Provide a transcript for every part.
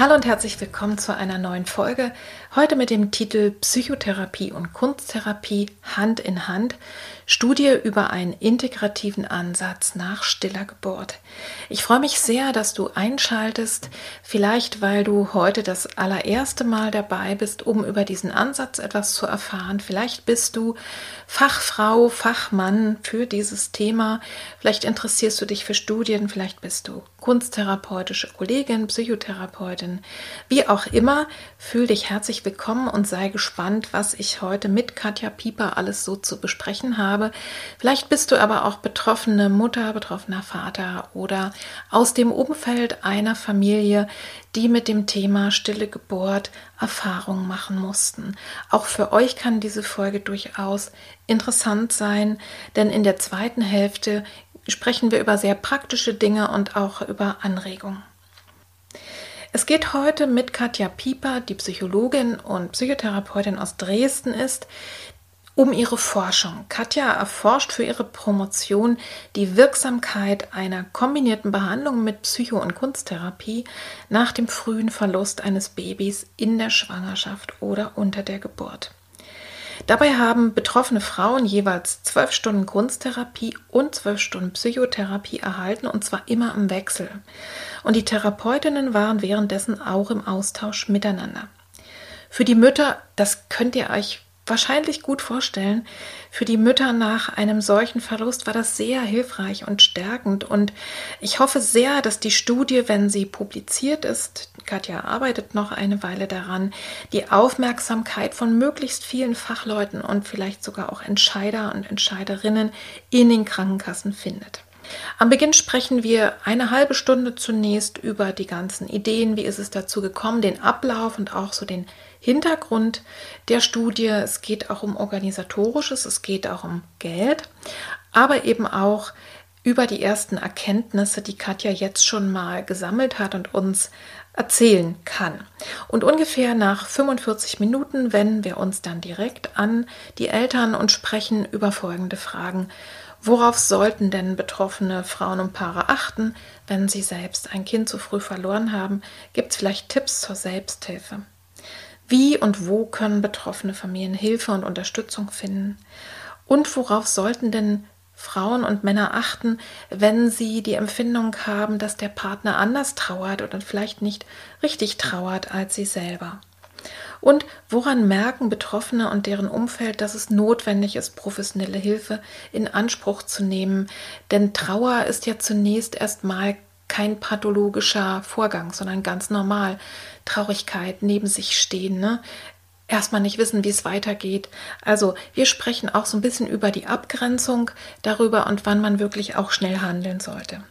Hallo und herzlich willkommen zu einer neuen Folge. Heute mit dem Titel Psychotherapie und Kunsttherapie Hand in Hand. Studie über einen integrativen Ansatz nach stiller Geburt. Ich freue mich sehr, dass du einschaltest, vielleicht weil du heute das allererste Mal dabei bist, um über diesen Ansatz etwas zu erfahren. Vielleicht bist du Fachfrau, Fachmann für dieses Thema. Vielleicht interessierst du dich für Studien, vielleicht bist du kunsttherapeutische Kollegin, Psychotherapeutin, wie auch immer. Fühl dich herzlich willkommen und sei gespannt, was ich heute mit Katja Pieper alles so zu besprechen habe. Vielleicht bist du aber auch betroffene Mutter, betroffener Vater oder aus dem Umfeld einer Familie, die mit dem Thema stille Geburt Erfahrungen machen mussten. Auch für euch kann diese Folge durchaus interessant sein, denn in der zweiten Hälfte sprechen wir über sehr praktische Dinge und auch über Anregungen. Es geht heute mit Katja Pieper, die Psychologin und Psychotherapeutin aus Dresden ist, um ihre Forschung. Katja erforscht für ihre Promotion die Wirksamkeit einer kombinierten Behandlung mit Psycho- und Kunsttherapie nach dem frühen Verlust eines Babys in der Schwangerschaft oder unter der Geburt. Dabei haben betroffene Frauen jeweils zwölf Stunden Kunsttherapie und zwölf Stunden Psychotherapie erhalten und zwar immer im Wechsel. Und die Therapeutinnen waren währenddessen auch im Austausch miteinander. Für die Mütter, das könnt ihr euch wahrscheinlich gut vorstellen, für die Mütter nach einem solchen Verlust war das sehr hilfreich und stärkend. Und ich hoffe sehr, dass die Studie, wenn sie publiziert ist, Katja arbeitet noch eine Weile daran, die Aufmerksamkeit von möglichst vielen Fachleuten und vielleicht sogar auch Entscheider und Entscheiderinnen in den Krankenkassen findet. Am Beginn sprechen wir eine halbe Stunde zunächst über die ganzen Ideen, wie ist es dazu gekommen, den Ablauf und auch so den Hintergrund der Studie. Es geht auch um organisatorisches, es geht auch um Geld, aber eben auch über die ersten Erkenntnisse, die Katja jetzt schon mal gesammelt hat und uns erzählen kann. Und ungefähr nach 45 Minuten wenden wir uns dann direkt an die Eltern und sprechen über folgende Fragen. Worauf sollten denn betroffene Frauen und Paare achten, wenn sie selbst ein Kind zu früh verloren haben? Gibt es vielleicht Tipps zur Selbsthilfe? Wie und wo können betroffene Familien Hilfe und Unterstützung finden? Und worauf sollten denn Frauen und Männer achten, wenn sie die Empfindung haben, dass der Partner anders trauert oder vielleicht nicht richtig trauert als sie selber? Und woran merken Betroffene und deren Umfeld, dass es notwendig ist, professionelle Hilfe in Anspruch zu nehmen? Denn Trauer ist ja zunächst erstmal kein pathologischer Vorgang, sondern ganz normal. Traurigkeit, neben sich stehen, ne? Erstmal nicht wissen, wie es weitergeht. Also wir sprechen auch so ein bisschen über die Abgrenzung darüber und wann man wirklich auch schnell handeln sollte.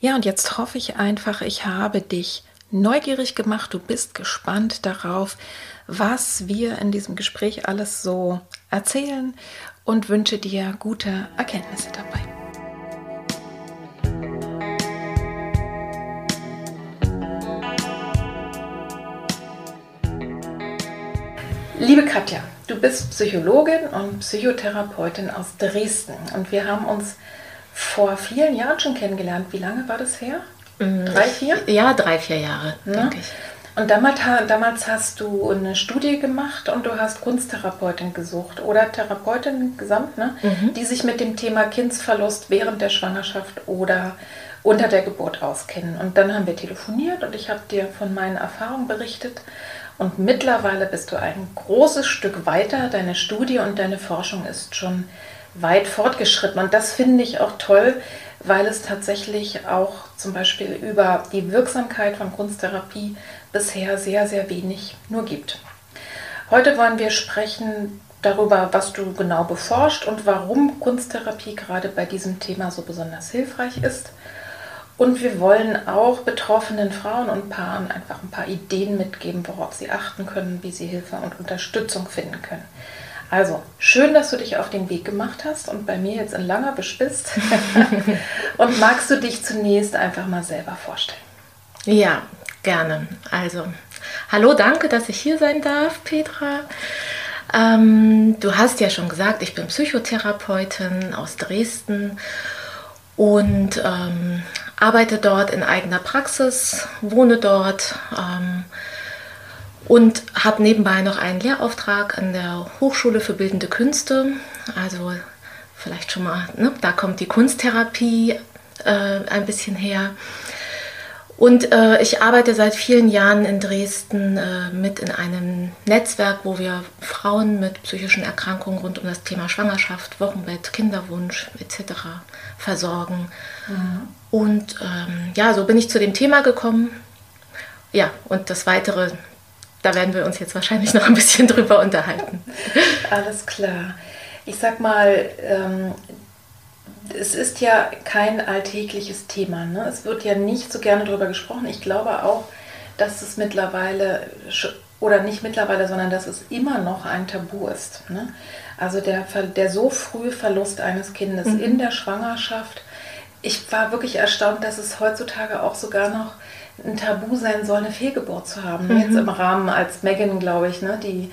Ja, und jetzt hoffe ich einfach, ich habe dich neugierig gemacht, du bist gespannt darauf, was wir in diesem Gespräch alles so erzählen und wünsche dir gute Erkenntnisse dabei. Liebe Katja, du bist Psychologin und Psychotherapeutin aus Dresden und wir haben uns vor vielen Jahren schon kennengelernt. Wie lange war das her? Mm, drei, vier? Ja, drei, vier Jahre, ja. denke ich. Und damals, damals, hast du eine Studie gemacht und du hast Kunsttherapeutin gesucht oder Therapeutin gesamt, ne? Mhm. die sich mit dem Thema Kindsverlust während der Schwangerschaft oder unter der Geburt auskennen. Und dann haben wir telefoniert und ich habe dir von meinen Erfahrungen berichtet. Und mittlerweile bist du ein großes Stück weiter. Deine Studie und deine Forschung ist schon weit fortgeschritten. Und das finde ich auch toll, weil es tatsächlich auch zum Beispiel über die Wirksamkeit von Kunsttherapie bisher sehr, sehr wenig nur gibt. Heute wollen wir sprechen darüber, was du genau beforscht und warum Kunsttherapie gerade bei diesem Thema so besonders hilfreich ist. Und wir wollen auch betroffenen Frauen und Paaren einfach ein paar Ideen mitgeben, worauf sie achten können, wie sie Hilfe und Unterstützung finden können. Also, schön, dass du dich auf den Weg gemacht hast und bei mir jetzt in Langerbisch bist. und magst du dich zunächst einfach mal selber vorstellen? Ja, gerne. Also, hallo, danke, dass ich hier sein darf, Petra. Ähm, du hast ja schon gesagt, ich bin Psychotherapeutin aus Dresden und ähm, arbeite dort in eigener Praxis, wohne dort ähm, und habe nebenbei noch einen Lehrauftrag an der Hochschule für Bildende Künste. Also vielleicht schon mal, ne, da kommt die Kunsttherapie äh, ein bisschen her. Und äh, ich arbeite seit vielen Jahren in Dresden äh, mit in einem Netzwerk, wo wir Frauen mit psychischen Erkrankungen rund um das Thema Schwangerschaft, Wochenbett, Kinderwunsch etc. versorgen. Mhm. Und ähm, ja, so bin ich zu dem Thema gekommen. Ja, und das Weitere, da werden wir uns jetzt wahrscheinlich noch ein bisschen drüber unterhalten. Alles klar. Ich sag mal, ähm, es ist ja kein alltägliches Thema. Ne? Es wird ja nicht so gerne darüber gesprochen. Ich glaube auch, dass es mittlerweile, oder nicht mittlerweile, sondern dass es immer noch ein Tabu ist. Ne? Also der, der so frühe Verlust eines Kindes mhm. in der Schwangerschaft. Ich war wirklich erstaunt, dass es heutzutage auch sogar noch ein Tabu sein soll, eine Fehlgeburt zu haben. Mhm. Jetzt im Rahmen als Megan, glaube ich, ne, die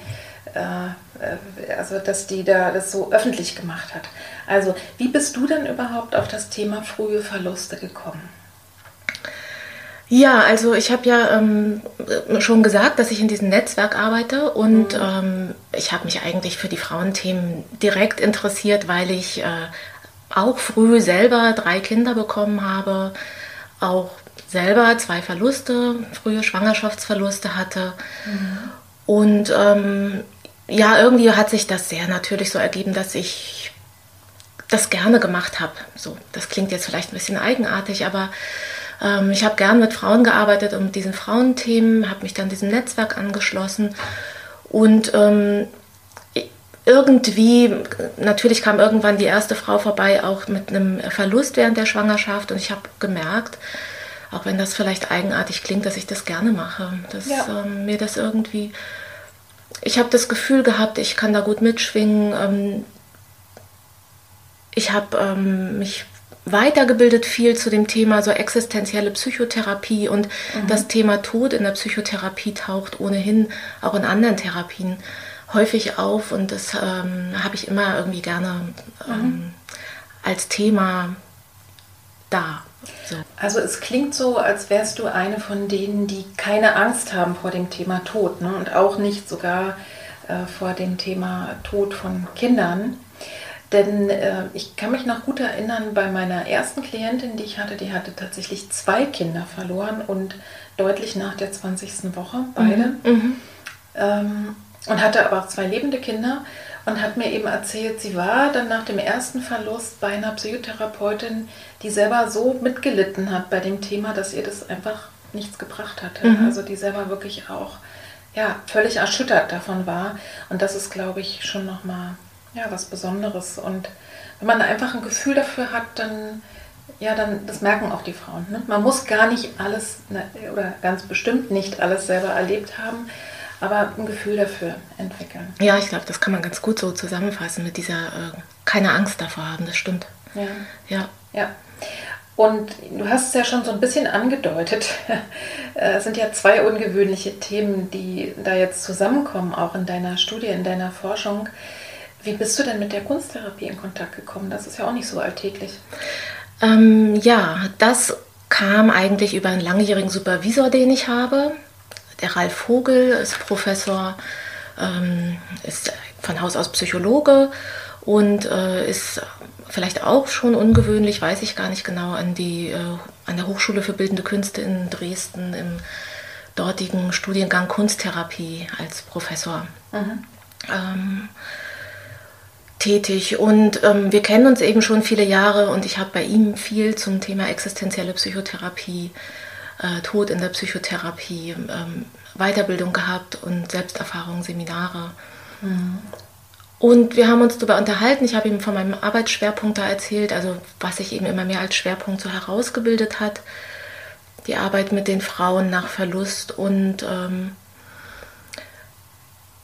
äh, äh, also dass die da das so öffentlich gemacht hat. Also wie bist du denn überhaupt auf das Thema frühe Verluste gekommen? Ja, also ich habe ja ähm, schon gesagt, dass ich in diesem Netzwerk arbeite und mhm. ähm, ich habe mich eigentlich für die Frauenthemen direkt interessiert, weil ich äh, auch früh selber drei Kinder bekommen habe, auch selber zwei Verluste, frühe Schwangerschaftsverluste hatte. Mhm. Und ähm, ja, irgendwie hat sich das sehr natürlich so ergeben, dass ich das gerne gemacht habe. So, das klingt jetzt vielleicht ein bisschen eigenartig, aber ähm, ich habe gern mit Frauen gearbeitet und mit diesen Frauenthemen, habe mich dann diesem Netzwerk angeschlossen und ähm, irgendwie, natürlich kam irgendwann die erste Frau vorbei, auch mit einem Verlust während der Schwangerschaft und ich habe gemerkt, auch wenn das vielleicht eigenartig klingt, dass ich das gerne mache, dass ja. ähm, mir das irgendwie ich habe das Gefühl gehabt, ich kann da gut mitschwingen. Ich habe ähm, mich weitergebildet viel zu dem Thema so existenzielle Psychotherapie und mhm. das Thema Tod in der Psychotherapie taucht ohnehin auch in anderen Therapien häufig auf und das ähm, habe ich immer irgendwie gerne ähm, mhm. als Thema da. So. Also es klingt so, als wärst du eine von denen, die keine Angst haben vor dem Thema Tod ne? und auch nicht sogar äh, vor dem Thema Tod von Kindern. Denn äh, ich kann mich noch gut erinnern, bei meiner ersten Klientin, die ich hatte, die hatte tatsächlich zwei Kinder verloren und deutlich nach der 20. Woche, beide. Mhm. Mhm. Ähm, und hatte aber auch zwei lebende Kinder und hat mir eben erzählt, sie war dann nach dem ersten Verlust bei einer Psychotherapeutin, die selber so mitgelitten hat bei dem Thema, dass ihr das einfach nichts gebracht hatte. Mhm. Also die selber wirklich auch ja, völlig erschüttert davon war. Und das ist, glaube ich, schon nochmal ja, was Besonderes. Und wenn man einfach ein Gefühl dafür hat, dann, ja, dann, das merken auch die Frauen. Ne? Man muss gar nicht alles ne, oder ganz bestimmt nicht alles selber erlebt haben, aber ein Gefühl dafür entwickeln. Ja, ich glaube, das kann man ganz gut so zusammenfassen mit dieser äh, keine Angst davor haben, das stimmt. Ja. Ja. ja. Und du hast es ja schon so ein bisschen angedeutet. Es sind ja zwei ungewöhnliche Themen, die da jetzt zusammenkommen, auch in deiner Studie, in deiner Forschung. Wie bist du denn mit der Kunsttherapie in Kontakt gekommen? Das ist ja auch nicht so alltäglich. Ähm, ja, das kam eigentlich über einen langjährigen Supervisor, den ich habe. Der Ralf Vogel ist Professor, ähm, ist von Haus aus Psychologe und äh, ist vielleicht auch schon ungewöhnlich, weiß ich gar nicht genau, an, die, äh, an der Hochschule für Bildende Künste in Dresden im dortigen Studiengang Kunsttherapie als Professor. Mhm. Ähm, tätig und ähm, wir kennen uns eben schon viele Jahre und ich habe bei ihm viel zum Thema existenzielle Psychotherapie, äh, Tod in der Psychotherapie, ähm, Weiterbildung gehabt und Selbsterfahrung, Seminare. Mhm. Und wir haben uns darüber unterhalten. Ich habe ihm von meinem Arbeitsschwerpunkt da erzählt, also was sich eben immer mehr als Schwerpunkt so herausgebildet hat. Die Arbeit mit den Frauen nach Verlust und ähm,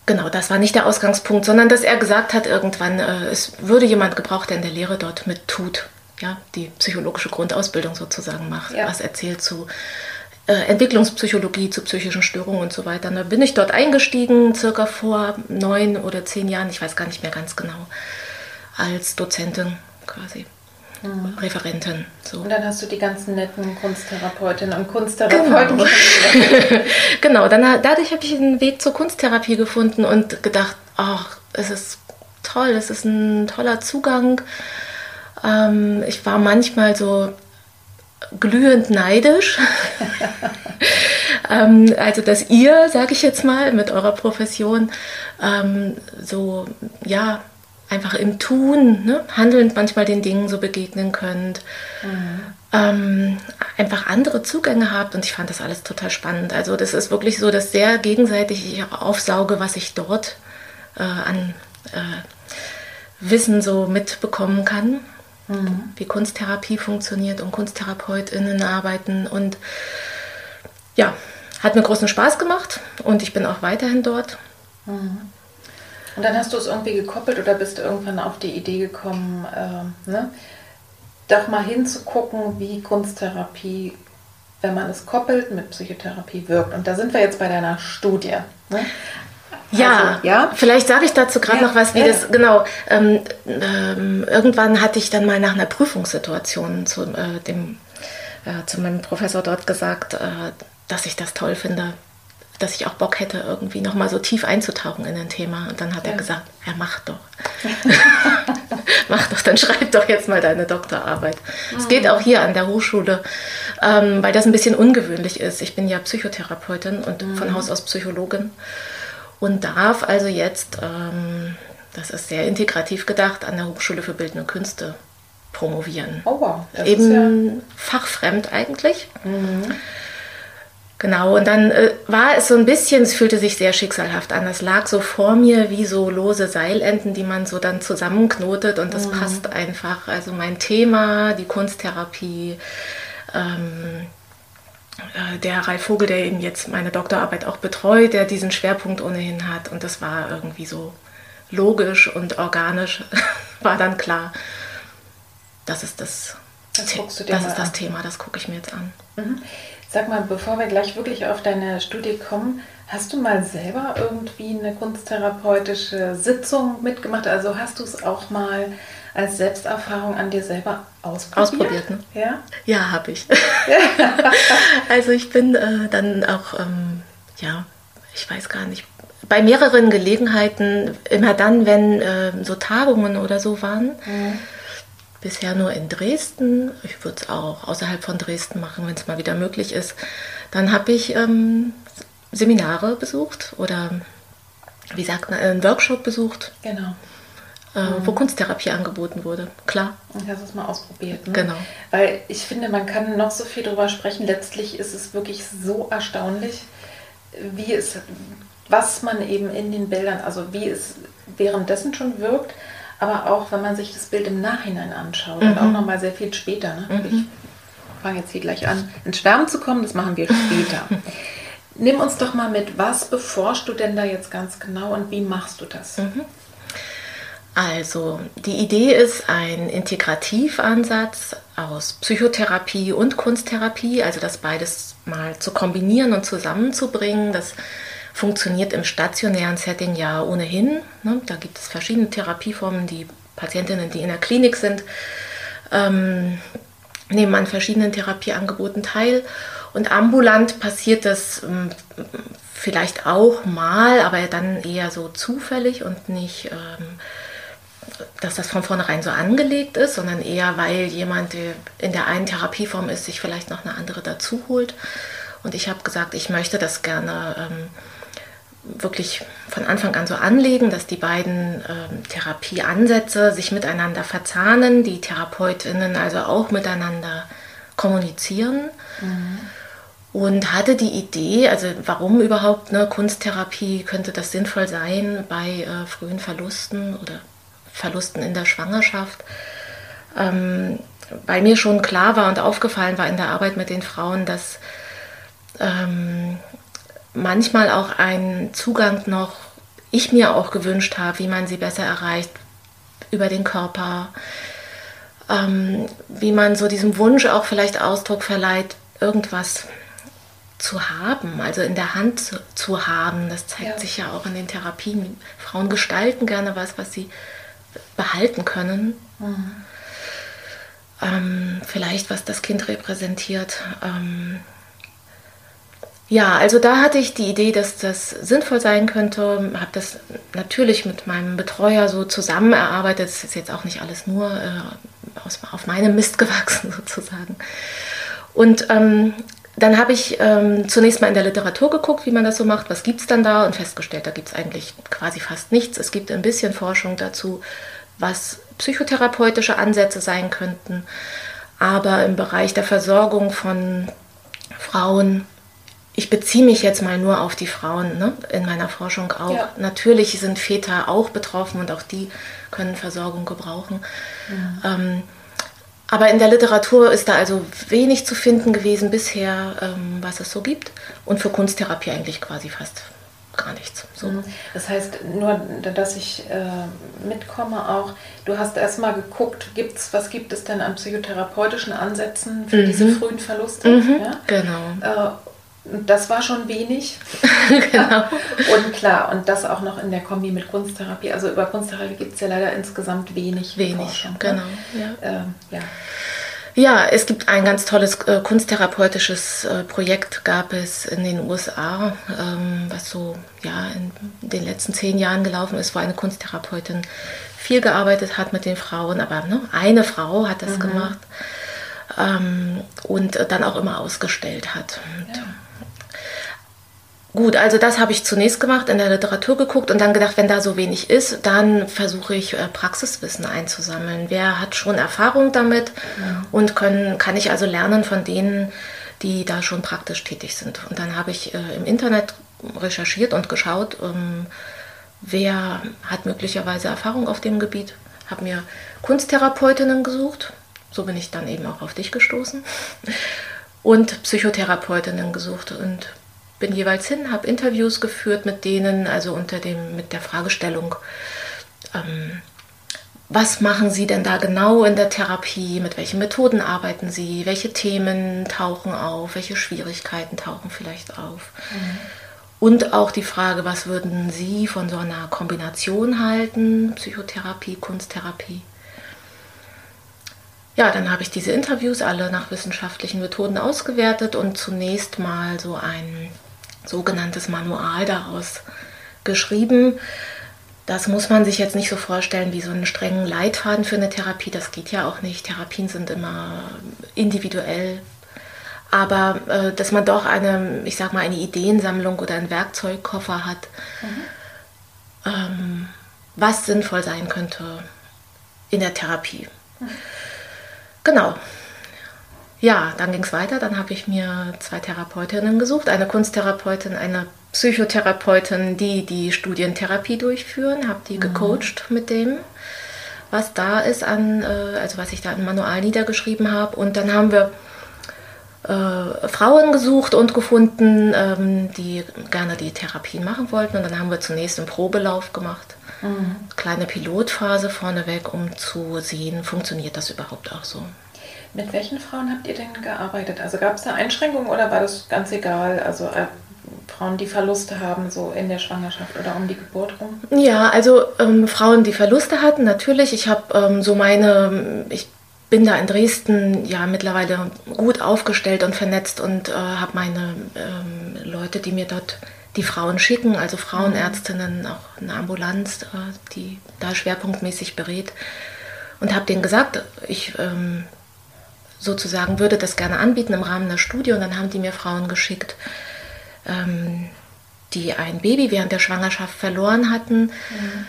genau, das war nicht der Ausgangspunkt, sondern dass er gesagt hat irgendwann, äh, es würde jemand gebraucht, der in der Lehre dort mit tut, ja, die psychologische Grundausbildung sozusagen macht, ja. was erzählt zu äh, Entwicklungspsychologie, zu psychischen Störungen und so weiter. Da bin ich dort eingestiegen, circa vor neun oder zehn Jahren, ich weiß gar nicht mehr ganz genau, als Dozentin quasi mhm. Referentin. So. Und dann hast du die ganzen netten Kunsttherapeutinnen und Kunsttherapeuten Genau, genau dann, dadurch habe ich einen Weg zur Kunsttherapie gefunden und gedacht, ach, es ist toll, es ist ein toller Zugang. Ähm, ich war manchmal so glühend neidisch. ähm, also, dass ihr, sage ich jetzt mal, mit eurer Profession ähm, so, ja, einfach im Tun, ne, handelnd manchmal den Dingen so begegnen könnt. Mhm. Ähm, einfach andere Zugänge habt und ich fand das alles total spannend. Also das ist wirklich so, dass sehr gegenseitig ich auch aufsauge, was ich dort äh, an äh, Wissen so mitbekommen kann, mhm. wie Kunsttherapie funktioniert und KunsttherapeutInnen arbeiten und ja, hat mir großen Spaß gemacht und ich bin auch weiterhin dort. Mhm. Und dann hast du es irgendwie gekoppelt oder bist du irgendwann auf die Idee gekommen, äh, ne? doch mal hinzugucken, wie Kunsttherapie, wenn man es koppelt, mit Psychotherapie wirkt. Und da sind wir jetzt bei deiner Studie. Ne? Ja, also, ja, vielleicht sage ich dazu gerade ja, noch was, wie ja. das genau. Ähm, ähm, irgendwann hatte ich dann mal nach einer Prüfungssituation zu, äh, dem, äh, zu meinem Professor dort gesagt, äh, dass ich das toll finde, dass ich auch Bock hätte, irgendwie nochmal so tief einzutauchen in ein Thema. Und dann hat ja. er gesagt, ja, mach doch. mach doch, dann schreib doch jetzt mal deine Doktorarbeit. Es mhm. geht auch hier an der Hochschule, ähm, weil das ein bisschen ungewöhnlich ist. Ich bin ja Psychotherapeutin und mhm. von Haus aus Psychologin und darf also jetzt, ähm, das ist sehr integrativ gedacht, an der Hochschule für Bildende Künste promovieren. Oh wow. Das Eben ja fachfremd eigentlich. Mhm. Genau, und dann äh, war es so ein bisschen, es fühlte sich sehr schicksalhaft an. Es lag so vor mir wie so lose Seilenden, die man so dann zusammenknotet und das mhm. passt einfach. Also mein Thema, die Kunsttherapie, ähm, äh, der Ralf Vogel, der eben jetzt meine Doktorarbeit auch betreut, der diesen Schwerpunkt ohnehin hat und das war irgendwie so logisch und organisch, war dann klar, das ist das, das, das, ist das Thema, das gucke ich mir jetzt an. Mhm. Sag mal, bevor wir gleich wirklich auf deine Studie kommen, hast du mal selber irgendwie eine kunsttherapeutische Sitzung mitgemacht? Also hast du es auch mal als Selbsterfahrung an dir selber ausprobiert? Ausprobiert, ne? Ja? Ja, habe ich. also ich bin äh, dann auch, ähm, ja, ich weiß gar nicht, bei mehreren Gelegenheiten, immer dann, wenn äh, so Tagungen oder so waren, mhm bisher nur in Dresden. Ich würde es auch außerhalb von Dresden machen, wenn es mal wieder möglich ist. Dann habe ich ähm, Seminare besucht oder wie sagt man, einen Workshop besucht. Genau. Äh, mhm. Wo Kunsttherapie angeboten wurde, klar. Und hast es mal ausprobiert. Ne? Genau. Weil ich finde, man kann noch so viel darüber sprechen. Letztlich ist es wirklich so erstaunlich, wie es, was man eben in den Bildern, also wie es währenddessen schon wirkt, aber auch wenn man sich das Bild im Nachhinein anschaut mhm. und auch nochmal sehr viel später. Ne? Mhm. Ich fange jetzt hier gleich an, ins Schwärmen zu kommen, das machen wir später. Nimm uns doch mal mit, was beforschst du denn da jetzt ganz genau und wie machst du das? Mhm. Also, die Idee ist ein Integrativansatz aus Psychotherapie und Kunsttherapie, also das beides mal zu kombinieren und zusammenzubringen. Das funktioniert im stationären Setting ja ohnehin. Ne? Da gibt es verschiedene Therapieformen. Die Patientinnen, die in der Klinik sind, ähm, nehmen an verschiedenen Therapieangeboten teil. Und ambulant passiert das ähm, vielleicht auch mal, aber dann eher so zufällig und nicht ähm, dass das von vornherein so angelegt ist, sondern eher, weil jemand in der einen Therapieform ist, sich vielleicht noch eine andere dazu holt. Und ich habe gesagt, ich möchte das gerne ähm, wirklich von Anfang an so anlegen, dass die beiden ähm, Therapieansätze sich miteinander verzahnen, die Therapeutinnen also auch miteinander kommunizieren. Mhm. Und hatte die Idee, also warum überhaupt eine Kunsttherapie, könnte das sinnvoll sein bei äh, frühen Verlusten oder Verlusten in der Schwangerschaft. Ähm, bei mir schon klar war und aufgefallen war in der Arbeit mit den Frauen, dass ähm, manchmal auch ein Zugang noch ich mir auch gewünscht habe, wie man sie besser erreicht über den Körper, ähm, wie man so diesem Wunsch auch vielleicht Ausdruck verleiht, irgendwas zu haben, also in der Hand zu, zu haben. Das zeigt ja. sich ja auch in den Therapien. Frauen gestalten gerne was, was sie behalten können. Mhm. Ähm, vielleicht was das Kind repräsentiert. Ähm, ja, also da hatte ich die Idee, dass das sinnvoll sein könnte. Habe das natürlich mit meinem Betreuer so zusammen erarbeitet. Das ist jetzt auch nicht alles nur äh, aus, auf meinem Mist gewachsen sozusagen. Und ähm, dann habe ich ähm, zunächst mal in der Literatur geguckt, wie man das so macht, was gibt es dann da und festgestellt, da gibt es eigentlich quasi fast nichts. Es gibt ein bisschen Forschung dazu, was psychotherapeutische Ansätze sein könnten. Aber im Bereich der Versorgung von Frauen ich beziehe mich jetzt mal nur auf die Frauen ne, in meiner Forschung auch. Ja. Natürlich sind Väter auch betroffen und auch die können Versorgung gebrauchen. Mhm. Ähm, aber in der Literatur ist da also wenig zu finden gewesen bisher, ähm, was es so gibt. Und für Kunsttherapie eigentlich quasi fast gar nichts. So. Mhm. Das heißt, nur, dass ich äh, mitkomme auch, du hast erstmal geguckt, gibt's, was gibt es denn an psychotherapeutischen Ansätzen für mhm. diese frühen Verluste? Mhm, ja? Genau. Äh, das war schon wenig. genau. Und klar, und das auch noch in der Kombi mit Kunsttherapie. Also über Kunsttherapie gibt es ja leider insgesamt wenig. Wenig, Forschung, ne? genau. Ne? Ja. Ähm, ja. Ja, es gibt ein ganz tolles äh, kunsttherapeutisches äh, Projekt, gab es in den USA, ähm, was so ja, in den letzten zehn Jahren gelaufen ist, wo eine Kunsttherapeutin viel gearbeitet hat mit den Frauen, aber ne, eine Frau hat das mhm. gemacht ähm, und dann auch immer ausgestellt hat. Und, ja. Gut, also das habe ich zunächst gemacht, in der Literatur geguckt und dann gedacht, wenn da so wenig ist, dann versuche ich äh, Praxiswissen einzusammeln. Wer hat schon Erfahrung damit ja. und können, kann ich also lernen von denen, die da schon praktisch tätig sind. Und dann habe ich äh, im Internet recherchiert und geschaut, ähm, wer hat möglicherweise Erfahrung auf dem Gebiet. Habe mir Kunsttherapeutinnen gesucht, so bin ich dann eben auch auf dich gestoßen, und Psychotherapeutinnen gesucht und bin jeweils hin, habe Interviews geführt mit denen, also unter dem, mit der Fragestellung, ähm, was machen Sie denn da genau in der Therapie? Mit welchen Methoden arbeiten Sie? Welche Themen tauchen auf? Welche Schwierigkeiten tauchen vielleicht auf? Mhm. Und auch die Frage, was würden Sie von so einer Kombination halten? Psychotherapie, Kunsttherapie? Ja, dann habe ich diese Interviews alle nach wissenschaftlichen Methoden ausgewertet und zunächst mal so ein sogenanntes Manual daraus geschrieben. Das muss man sich jetzt nicht so vorstellen wie so einen strengen Leitfaden für eine Therapie. Das geht ja auch nicht. Therapien sind immer individuell. Aber äh, dass man doch eine, ich sag mal, eine Ideensammlung oder einen Werkzeugkoffer hat, mhm. ähm, was sinnvoll sein könnte in der Therapie. Mhm. Genau. Ja, dann ging es weiter. Dann habe ich mir zwei Therapeutinnen gesucht, eine Kunsttherapeutin, eine Psychotherapeutin, die die Studientherapie durchführen, habe die mhm. gecoacht mit dem, was da ist an, äh, also was ich da im Manual niedergeschrieben habe. Und dann haben wir äh, Frauen gesucht und gefunden, ähm, die gerne die Therapien machen wollten. Und dann haben wir zunächst einen Probelauf gemacht. Mhm. Kleine Pilotphase vorneweg, um zu sehen, funktioniert das überhaupt auch so. Mit welchen Frauen habt ihr denn gearbeitet? Also gab es da Einschränkungen oder war das ganz egal? Also äh, Frauen, die Verluste haben, so in der Schwangerschaft oder um die Geburt rum? Ja, also ähm, Frauen, die Verluste hatten, natürlich. Ich habe ähm, so meine, ich bin da in Dresden ja mittlerweile gut aufgestellt und vernetzt und äh, habe meine ähm, Leute, die mir dort die Frauen schicken, also Frauenärztinnen, auch eine Ambulanz, äh, die da schwerpunktmäßig berät. Und habe denen gesagt, ich ähm, sozusagen würde das gerne anbieten im Rahmen der Studie. Und dann haben die mir Frauen geschickt, ähm, die ein Baby während der Schwangerschaft verloren hatten. Mhm.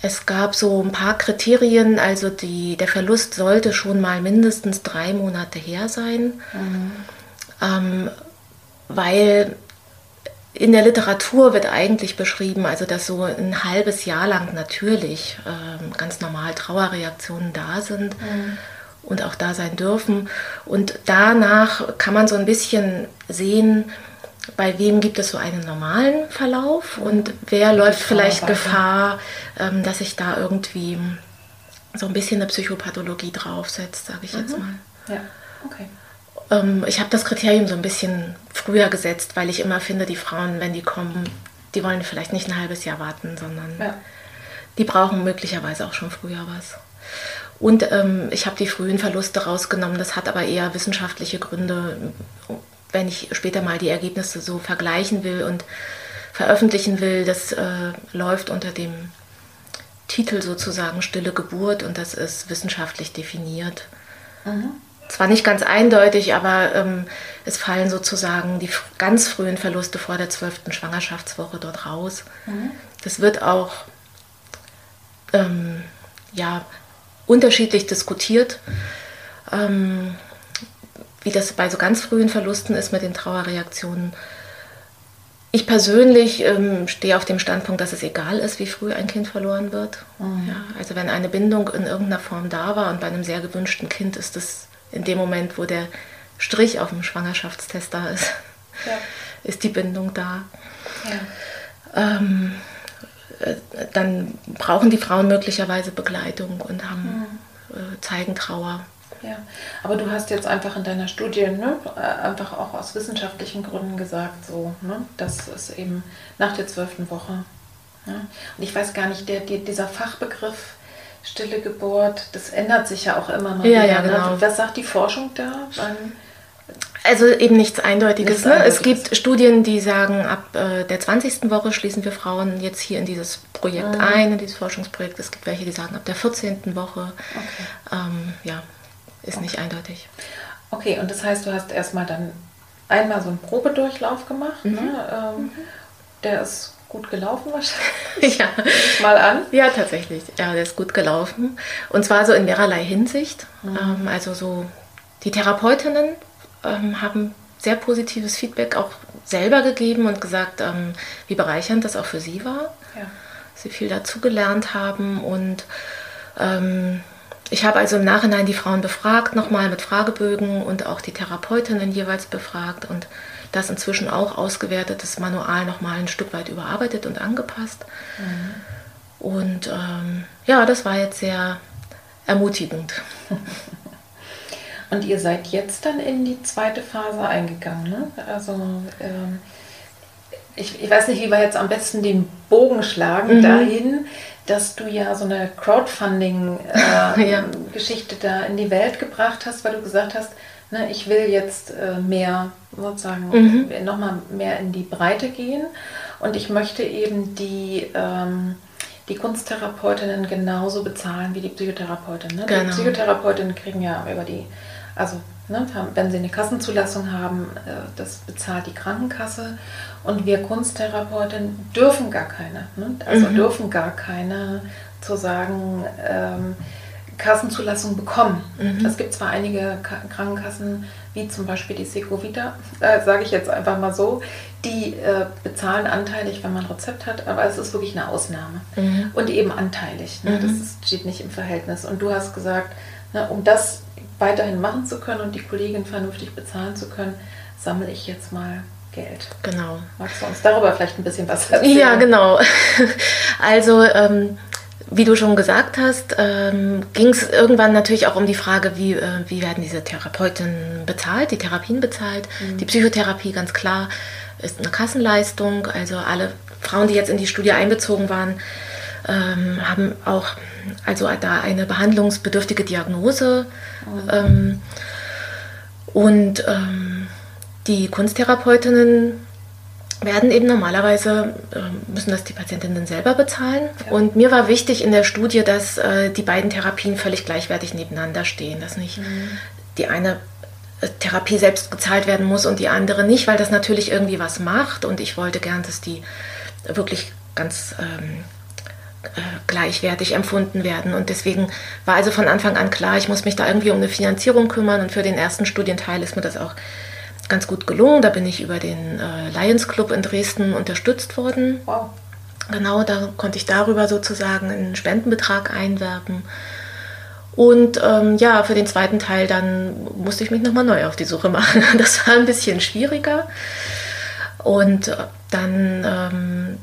Es gab so ein paar Kriterien, also die, der Verlust sollte schon mal mindestens drei Monate her sein, mhm. ähm, weil in der Literatur wird eigentlich beschrieben, also dass so ein halbes Jahr lang natürlich ähm, ganz normal Trauerreaktionen da sind mhm. Und auch da sein dürfen. Und danach kann man so ein bisschen sehen, bei wem gibt es so einen normalen Verlauf und wer läuft vielleicht Gefahr, ähm, dass sich da irgendwie so ein bisschen eine Psychopathologie draufsetzt, sage ich mhm. jetzt mal. Ja, okay. Ähm, ich habe das Kriterium so ein bisschen früher gesetzt, weil ich immer finde, die Frauen, wenn die kommen, die wollen vielleicht nicht ein halbes Jahr warten, sondern ja. die brauchen möglicherweise auch schon früher was. Und ähm, ich habe die frühen Verluste rausgenommen. Das hat aber eher wissenschaftliche Gründe, wenn ich später mal die Ergebnisse so vergleichen will und veröffentlichen will. Das äh, läuft unter dem Titel sozusagen Stille Geburt und das ist wissenschaftlich definiert. Mhm zwar nicht ganz eindeutig, aber ähm, es fallen sozusagen die ganz frühen Verluste vor der zwölften Schwangerschaftswoche dort raus. Mhm. Das wird auch ähm, ja, unterschiedlich diskutiert, ähm, wie das bei so ganz frühen Verlusten ist mit den Trauerreaktionen. Ich persönlich ähm, stehe auf dem Standpunkt, dass es egal ist, wie früh ein Kind verloren wird. Mhm. Ja, also wenn eine Bindung in irgendeiner Form da war und bei einem sehr gewünschten Kind ist es in dem Moment, wo der Strich auf dem Schwangerschaftstest da ist, ja. ist die Bindung da. Ja. Ähm, äh, dann brauchen die Frauen möglicherweise Begleitung und haben, mhm. äh, zeigen Trauer. Ja, aber du hast jetzt einfach in deiner Studie ne, äh, einfach auch aus wissenschaftlichen Gründen gesagt, so, ne, dass es eben nach der zwölften Woche. Ne, und ich weiß gar nicht, der, dieser Fachbegriff stille Geburt, das ändert sich ja auch immer mal ja, wieder. Ja, ne? genau. Was sagt die Forschung da? Also eben nichts Eindeutiges. Nichts ne? Eindeutiges. Es gibt Studien, die sagen, ab äh, der 20. Woche schließen wir Frauen jetzt hier in dieses Projekt mhm. ein, in dieses Forschungsprojekt. Es gibt welche, die sagen, ab der 14. Woche. Okay. Ähm, ja, ist okay. nicht eindeutig. Okay, und das heißt, du hast erstmal dann einmal so einen Probedurchlauf gemacht. Mhm. Ne? Ähm, mhm. Der ist gut gelaufen wahrscheinlich. ja. Mal an. Ja, tatsächlich. Ja, der ist gut gelaufen. Und zwar so in mehrerlei Hinsicht. Mhm. Ähm, also so die Therapeutinnen ähm, haben sehr positives Feedback auch selber gegeben und gesagt, ähm, wie bereichernd das auch für sie war. Ja. Sie viel dazugelernt haben und ähm, ich habe also im Nachhinein die Frauen befragt, nochmal mit Fragebögen und auch die Therapeutinnen jeweils befragt und das inzwischen auch ausgewertetes Manual nochmal ein Stück weit überarbeitet und angepasst. Mhm. Und ähm, ja, das war jetzt sehr ermutigend. Und ihr seid jetzt dann in die zweite Phase eingegangen, ne? Also ähm, ich, ich, weiß nicht, wie wir jetzt am besten den Bogen schlagen mhm. dahin, dass du ja so eine Crowdfunding-Geschichte äh, ja. da in die Welt gebracht hast, weil du gesagt hast, ne, ich will jetzt äh, mehr sozusagen mhm. nochmal mehr in die Breite gehen und ich möchte eben die, ähm, die Kunsttherapeutinnen genauso bezahlen wie die Psychotherapeutinnen. Ne? Genau. Die Psychotherapeutinnen kriegen ja über die, also ne, wenn sie eine Kassenzulassung haben, äh, das bezahlt die Krankenkasse und wir Kunsttherapeutinnen dürfen gar keine, ne? also mhm. dürfen gar keine zu sagen, ähm, Kassenzulassung bekommen. Mhm. Es gibt zwar einige Krankenkassen, wie zum Beispiel die Secovita, äh, sage ich jetzt einfach mal so, die äh, bezahlen anteilig, wenn man ein Rezept hat, aber es ist wirklich eine Ausnahme. Mhm. Und eben anteilig. Ne? Mhm. Das ist, steht nicht im Verhältnis. Und du hast gesagt, ne, um das weiterhin machen zu können und die Kollegin vernünftig bezahlen zu können, sammle ich jetzt mal Geld. Genau. Magst du uns darüber vielleicht ein bisschen was erzählen? Ja, genau. Also ähm, wie du schon gesagt hast, ähm, ging es irgendwann natürlich auch um die Frage, wie, äh, wie werden diese Therapeuten bezahlt, die Therapien bezahlt. Mhm. Die Psychotherapie, ganz klar, ist eine Kassenleistung. Also alle Frauen, die jetzt in die Studie einbezogen waren, ähm, haben auch also da eine behandlungsbedürftige Diagnose. Mhm. Ähm, und ähm, die Kunsttherapeutinnen werden eben normalerweise, äh, müssen das die Patientinnen selber bezahlen. Ja. Und mir war wichtig in der Studie, dass äh, die beiden Therapien völlig gleichwertig nebeneinander stehen, dass nicht mhm. die eine äh, Therapie selbst gezahlt werden muss und die andere nicht, weil das natürlich irgendwie was macht. Und ich wollte gern, dass die wirklich ganz ähm, äh, gleichwertig empfunden werden. Und deswegen war also von Anfang an klar, ich muss mich da irgendwie um eine Finanzierung kümmern. Und für den ersten Studienteil ist mir das auch ganz gut gelungen. Da bin ich über den äh, Lions Club in Dresden unterstützt worden. Wow. Genau, da konnte ich darüber sozusagen einen Spendenbetrag einwerben. Und ähm, ja, für den zweiten Teil dann musste ich mich nochmal neu auf die Suche machen. Das war ein bisschen schwieriger. Und dann ähm,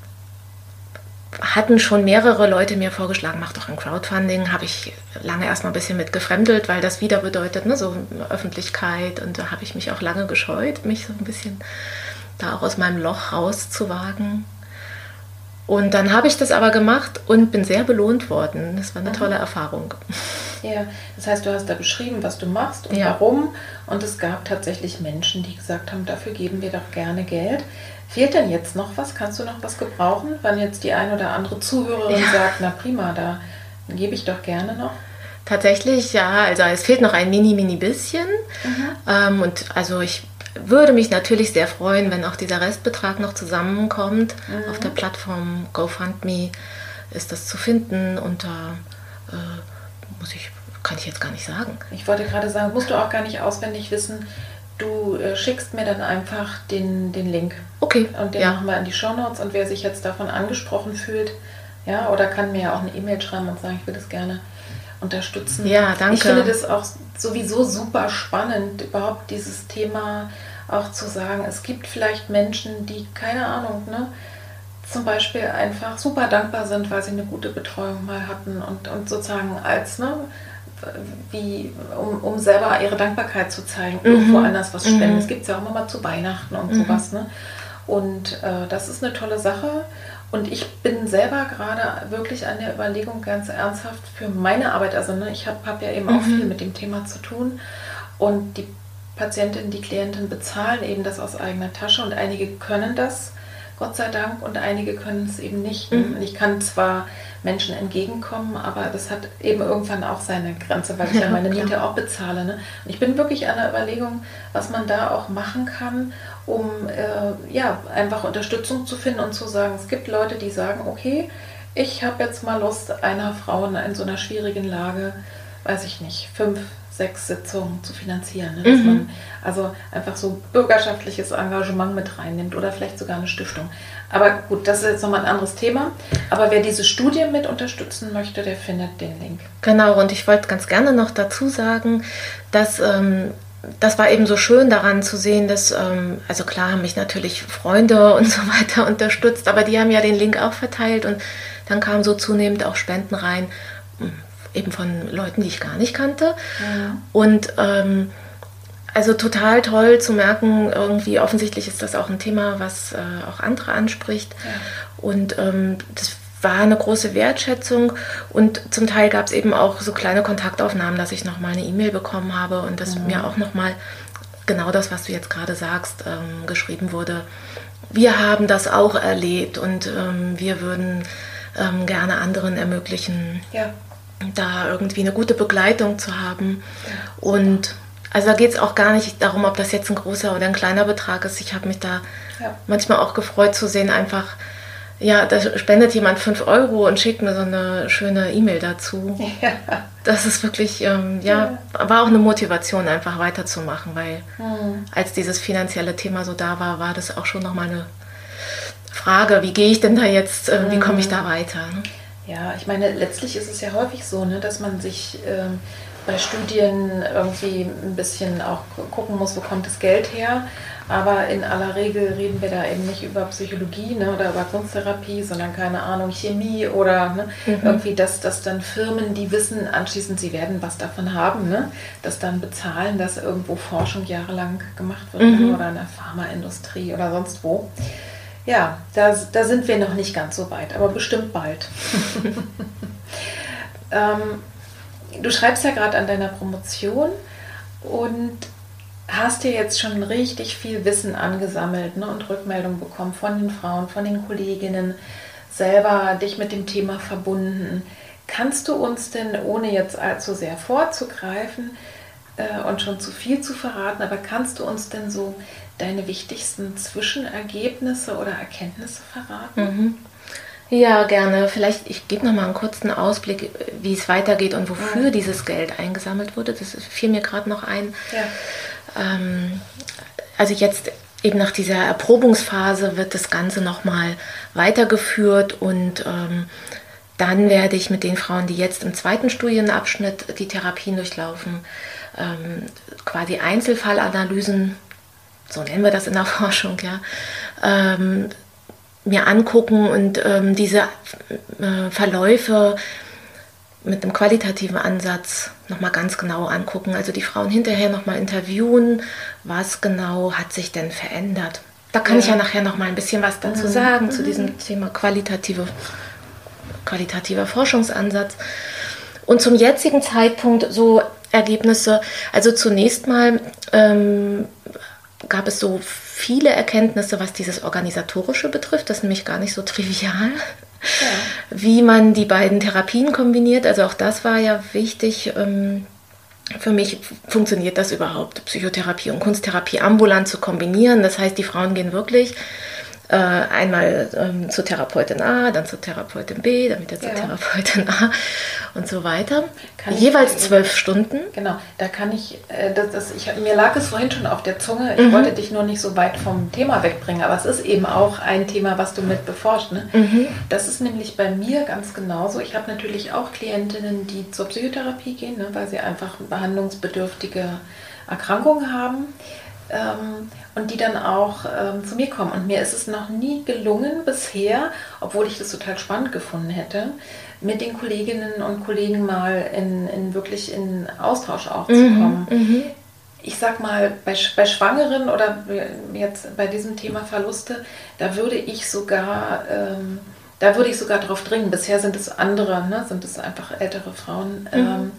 hatten schon mehrere Leute mir vorgeschlagen, mach doch ein Crowdfunding. Habe ich lange erstmal ein bisschen mit gefremdelt, weil das wieder bedeutet, ne, so Öffentlichkeit. Und da habe ich mich auch lange gescheut, mich so ein bisschen da auch aus meinem Loch rauszuwagen. Und dann habe ich das aber gemacht und bin sehr belohnt worden. Das war eine mhm. tolle Erfahrung. Ja, das heißt, du hast da beschrieben, was du machst und ja. warum. Und es gab tatsächlich Menschen, die gesagt haben, dafür geben wir doch gerne Geld. Fehlt denn jetzt noch was? Kannst du noch was gebrauchen, wenn jetzt die ein oder andere Zuhörerin ja. sagt, na prima, da gebe ich doch gerne noch? Tatsächlich, ja. Also es fehlt noch ein mini, mini bisschen. Mhm. Ähm, und also ich würde mich natürlich sehr freuen, wenn auch dieser Restbetrag noch zusammenkommt. Mhm. Auf der Plattform GoFundMe ist das zu finden unter, äh, muss ich, kann ich jetzt gar nicht sagen. Ich wollte gerade sagen, musst du auch gar nicht auswendig wissen. Du äh, schickst mir dann einfach den, den Link. Okay. Und den ja. machen wir in die Show Notes. Und wer sich jetzt davon angesprochen fühlt, ja, oder kann mir ja auch eine E-Mail schreiben und sagen, ich will das gerne unterstützen. Ja, danke. Ich finde das auch sowieso super spannend, überhaupt dieses Thema auch zu sagen. Es gibt vielleicht Menschen, die, keine Ahnung, ne, zum Beispiel einfach super dankbar sind, weil sie eine gute Betreuung mal hatten und, und sozusagen als, ne, wie, um, um selber ihre Dankbarkeit zu zeigen, mhm. irgendwo anders was spenden. Mhm. Es gibt es ja auch immer mal zu Weihnachten und mhm. sowas. Ne? Und äh, das ist eine tolle Sache. Und ich bin selber gerade wirklich an der Überlegung ganz ernsthaft für meine Arbeit. Also ne, ich habe hab ja eben auch mhm. viel mit dem Thema zu tun. Und die Patientinnen, die Klienten bezahlen eben das aus eigener Tasche und einige können das Gott sei Dank, und einige können es eben nicht. Mhm. Ich kann zwar Menschen entgegenkommen, aber das hat eben irgendwann auch seine Grenze, weil ich ja, ja meine Miete auch bezahle. Ne? Und ich bin wirklich an der Überlegung, was man da auch machen kann, um äh, ja, einfach Unterstützung zu finden und zu sagen, es gibt Leute, die sagen, okay, ich habe jetzt mal Lust, einer Frau in so einer schwierigen Lage, weiß ich nicht, fünf, sechs Sitzungen zu finanzieren. Ne? Dass mhm. man also einfach so bürgerschaftliches Engagement mit reinnimmt oder vielleicht sogar eine Stiftung. Aber gut, das ist jetzt nochmal ein anderes Thema. Aber wer diese Studie mit unterstützen möchte, der findet den Link. Genau, und ich wollte ganz gerne noch dazu sagen, dass ähm, das war eben so schön daran zu sehen, dass, ähm, also klar haben mich natürlich Freunde und so weiter unterstützt, aber die haben ja den Link auch verteilt und dann kamen so zunehmend auch Spenden rein eben von Leuten, die ich gar nicht kannte. Ja. Und ähm, also total toll zu merken, irgendwie offensichtlich ist das auch ein Thema, was äh, auch andere anspricht. Ja. Und ähm, das war eine große Wertschätzung und zum Teil gab es eben auch so kleine Kontaktaufnahmen, dass ich nochmal eine E-Mail bekommen habe und dass mhm. mir auch nochmal genau das, was du jetzt gerade sagst, ähm, geschrieben wurde. Wir haben das auch erlebt und ähm, wir würden ähm, gerne anderen ermöglichen, ja da irgendwie eine gute Begleitung zu haben. Und also da geht es auch gar nicht darum, ob das jetzt ein großer oder ein kleiner Betrag ist. Ich habe mich da ja. manchmal auch gefreut zu sehen, einfach, ja, da spendet jemand 5 Euro und schickt mir so eine schöne E-Mail dazu. Ja. Das ist wirklich, ähm, ja, ja, war auch eine Motivation, einfach weiterzumachen, weil mhm. als dieses finanzielle Thema so da war, war das auch schon nochmal eine Frage, wie gehe ich denn da jetzt, äh, wie komme ich da weiter? Ne? Ja, ich meine, letztlich ist es ja häufig so, ne, dass man sich ähm, bei Studien irgendwie ein bisschen auch gucken muss, wo kommt das Geld her. Aber in aller Regel reden wir da eben nicht über Psychologie ne, oder über Kunsttherapie, sondern keine Ahnung, Chemie oder ne, mhm. irgendwie, dass, dass dann Firmen, die wissen, anschließend sie werden was davon haben, ne, das dann bezahlen, dass irgendwo Forschung jahrelang gemacht wird mhm. oder in der Pharmaindustrie oder sonst wo. Ja, da, da sind wir noch nicht ganz so weit, aber bestimmt bald. ähm, du schreibst ja gerade an deiner Promotion und hast ja jetzt schon richtig viel Wissen angesammelt ne, und Rückmeldung bekommen von den Frauen, von den Kolleginnen, selber dich mit dem Thema verbunden. Kannst du uns denn, ohne jetzt allzu sehr vorzugreifen äh, und schon zu viel zu verraten, aber kannst du uns denn so deine wichtigsten Zwischenergebnisse oder Erkenntnisse verraten? Mhm. Ja, gerne. Vielleicht, ich gebe noch mal einen kurzen Ausblick, wie es weitergeht und wofür mhm. dieses Geld eingesammelt wurde. Das fiel mir gerade noch ein. Ja. Ähm, also jetzt eben nach dieser Erprobungsphase wird das Ganze noch mal weitergeführt und ähm, dann werde ich mit den Frauen, die jetzt im zweiten Studienabschnitt die Therapien durchlaufen, ähm, quasi Einzelfallanalysen, so nennen wir das in der Forschung, ja, ähm, mir angucken und ähm, diese äh, Verläufe mit einem qualitativen Ansatz nochmal ganz genau angucken. Also die Frauen hinterher nochmal interviewen, was genau hat sich denn verändert. Da kann ja. ich ja nachher nochmal ein bisschen was dazu mhm. sagen, mhm. zu diesem Thema qualitative, qualitativer Forschungsansatz. Und zum jetzigen Zeitpunkt so Ergebnisse. Also zunächst mal ähm, gab es so viele Erkenntnisse, was dieses Organisatorische betrifft. Das ist nämlich gar nicht so trivial. Ja. Wie man die beiden Therapien kombiniert. Also auch das war ja wichtig. Ähm, für mich funktioniert das überhaupt, Psychotherapie und Kunsttherapie ambulant zu kombinieren. Das heißt, die Frauen gehen wirklich äh, einmal ähm, zur Therapeutin A, dann zur Therapeutin B, dann wieder zur ja. Therapeutin A und so weiter. Kann Jeweils zwölf Stunden. Genau, da kann ich, äh, das, das, ich, mir lag es vorhin schon auf der Zunge, ich mhm. wollte dich nur nicht so weit vom Thema wegbringen, aber es ist eben auch ein Thema, was du mit beforscht. Ne? Mhm. Das ist nämlich bei mir ganz genauso. Ich habe natürlich auch Klientinnen, die zur Psychotherapie gehen, ne, weil sie einfach behandlungsbedürftige Erkrankungen haben ähm, und die dann auch ähm, zu mir kommen. Und mir ist es noch nie gelungen bisher, obwohl ich das total spannend gefunden hätte, mit den Kolleginnen und Kollegen mal in, in wirklich in Austausch auch mhm, zu kommen. Mhm. Ich sag mal, bei, bei Schwangeren oder jetzt bei diesem Thema Verluste, da würde ich sogar, ähm, da würde ich sogar drauf dringen. Bisher sind es andere, ne? sind es einfach ältere Frauen. Mhm ähm,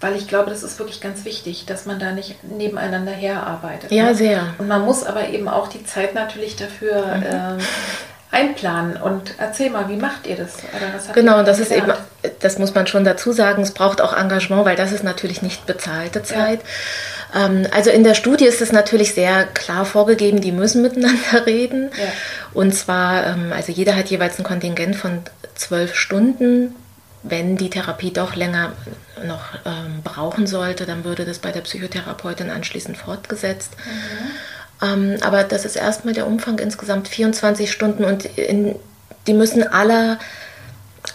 weil ich glaube, das ist wirklich ganz wichtig, dass man da nicht nebeneinander herarbeitet. Ja, ne? sehr. Und man muss aber eben auch die Zeit natürlich dafür mhm. äh, einplanen. Und erzähl mal, wie macht ihr das? genau, das ist eben, das muss man schon dazu sagen, es braucht auch Engagement, weil das ist natürlich nicht bezahlte Zeit. Ja. Ähm, also in der Studie ist es natürlich sehr klar vorgegeben, die müssen miteinander reden. Ja. Und zwar, ähm, also jeder hat jeweils ein Kontingent von zwölf Stunden wenn die Therapie doch länger noch ähm, brauchen sollte, dann würde das bei der Psychotherapeutin anschließend fortgesetzt. Mhm. Ähm, aber das ist erstmal der Umfang insgesamt 24 Stunden und in, die müssen alle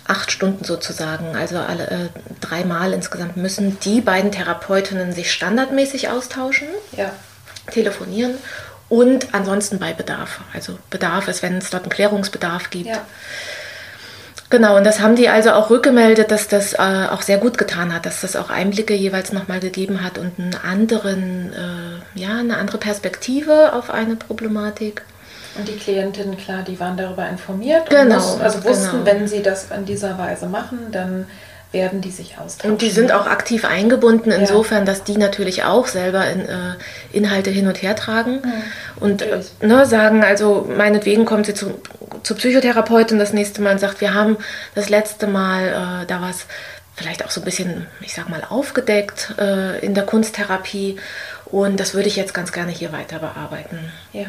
acht Stunden sozusagen, also alle äh, dreimal insgesamt müssen die beiden Therapeutinnen sich standardmäßig austauschen, ja. telefonieren und ansonsten bei Bedarf. Also Bedarf ist, wenn es dort einen Klärungsbedarf gibt. Ja. Genau, und das haben die also auch rückgemeldet, dass das äh, auch sehr gut getan hat, dass das auch Einblicke jeweils nochmal gegeben hat und einen anderen, äh, ja, eine andere Perspektive auf eine Problematik. Und die Klientinnen, klar, die waren darüber informiert. Genau. Wussten, also wussten, genau. wenn sie das in dieser Weise machen, dann werden die sich austauschen. Und die sind auch aktiv eingebunden, insofern, ja. dass die natürlich auch selber in, äh, Inhalte hin und her tragen mhm. und ne, sagen, also meinetwegen kommt sie zu, zur Psychotherapeutin das nächste Mal und sagt, wir haben das letzte Mal äh, da was vielleicht auch so ein bisschen, ich sag mal, aufgedeckt äh, in der Kunsttherapie und das würde ich jetzt ganz gerne hier weiter bearbeiten. Ja,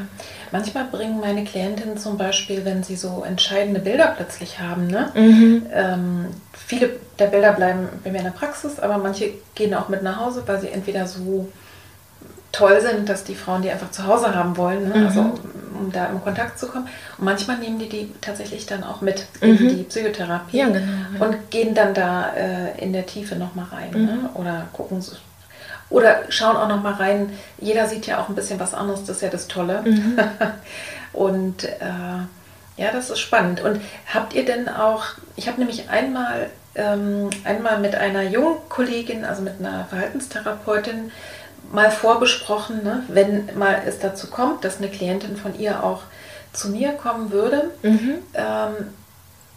manchmal bringen meine Klientinnen zum Beispiel, wenn sie so entscheidende Bilder plötzlich haben, ne? Mhm. Ähm, viele der Bilder bleiben bei mir in der Praxis, aber manche gehen auch mit nach Hause, weil sie entweder so toll sind, dass die Frauen die einfach zu Hause haben wollen, ne? Mhm. also um da in Kontakt zu kommen. Und manchmal nehmen die die tatsächlich dann auch mit in mhm. die Psychotherapie ja, genau, ja. und gehen dann da äh, in der Tiefe nochmal rein ne? mhm. ne? oder gucken so oder schauen auch noch mal rein. Jeder sieht ja auch ein bisschen was anderes, das ist ja das Tolle. Mhm. und äh, ja, das ist spannend. Und habt ihr denn auch, ich habe nämlich einmal, ähm, einmal mit einer jungen Kollegin, also mit einer Verhaltenstherapeutin, mal vorbesprochen, ne, wenn mal es dazu kommt, dass eine Klientin von ihr auch zu mir kommen würde, mhm. ähm,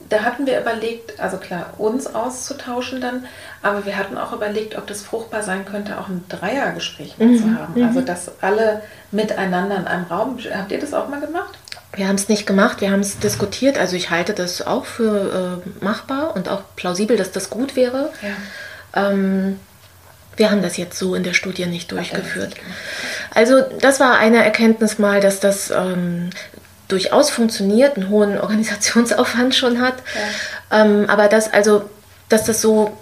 da hatten wir überlegt, also klar, uns auszutauschen dann, aber wir hatten auch überlegt, ob das fruchtbar sein könnte, auch ein Dreiergespräch mhm. zu haben. Also mhm. dass alle miteinander in einem Raum. Habt ihr das auch mal gemacht? Wir haben es nicht gemacht, wir haben es diskutiert. Also ich halte das auch für äh, machbar und auch plausibel, dass das gut wäre. Ja. Ähm, wir haben das jetzt so in der Studie nicht durchgeführt. Also das war eine Erkenntnis mal, dass das ähm, durchaus funktioniert, einen hohen Organisationsaufwand schon hat. Ja. Ähm, aber dass also, dass das so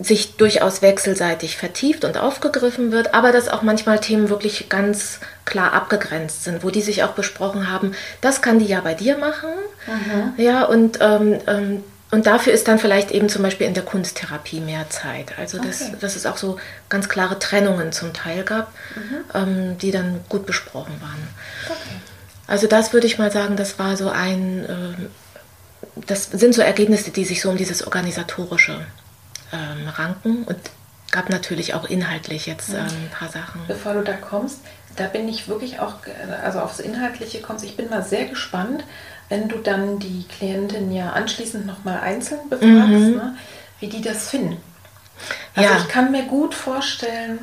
sich durchaus wechselseitig vertieft und aufgegriffen wird, aber dass auch manchmal Themen wirklich ganz klar abgegrenzt sind, wo die sich auch besprochen haben, das kann die ja bei dir machen, mhm. ja, und, ähm, ähm, und dafür ist dann vielleicht eben zum Beispiel in der Kunsttherapie mehr Zeit. Also dass, okay. dass es auch so ganz klare Trennungen zum Teil gab, mhm. ähm, die dann gut besprochen waren. Okay. Also das würde ich mal sagen, das war so ein, äh, das sind so Ergebnisse, die sich so um dieses organisatorische ähm, ranken und gab natürlich auch inhaltlich jetzt ähm, ein paar Sachen. Bevor du da kommst, da bin ich wirklich auch, also aufs Inhaltliche kommst, ich bin mal sehr gespannt, wenn du dann die Klientin ja anschließend nochmal einzeln befragst, mhm. ne, wie die das finden. Also ja. ich kann mir gut vorstellen,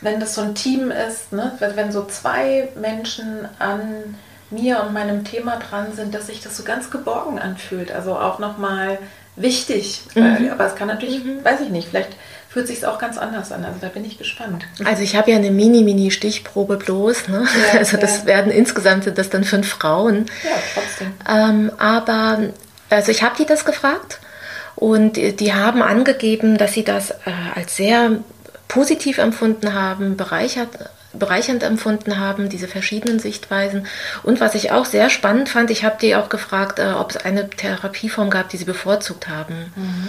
wenn das so ein Team ist, ne, wenn so zwei Menschen an mir und meinem Thema dran sind, dass sich das so ganz geborgen anfühlt. Also auch nochmal wichtig. Mhm. Aber es kann natürlich, mhm. weiß ich nicht, vielleicht fühlt sich auch ganz anders an. Also da bin ich gespannt. Also ich habe ja eine Mini-Mini-Stichprobe bloß. Ne? Ja, also das ja. werden insgesamt sind das dann fünf Frauen. Ja, trotzdem. Ähm, aber also ich habe die das gefragt und die haben angegeben, dass sie das äh, als sehr positiv empfunden haben, bereichert bereichernd empfunden haben, diese verschiedenen Sichtweisen. Und was ich auch sehr spannend fand, ich habe die auch gefragt, äh, ob es eine Therapieform gab, die sie bevorzugt haben. Mhm.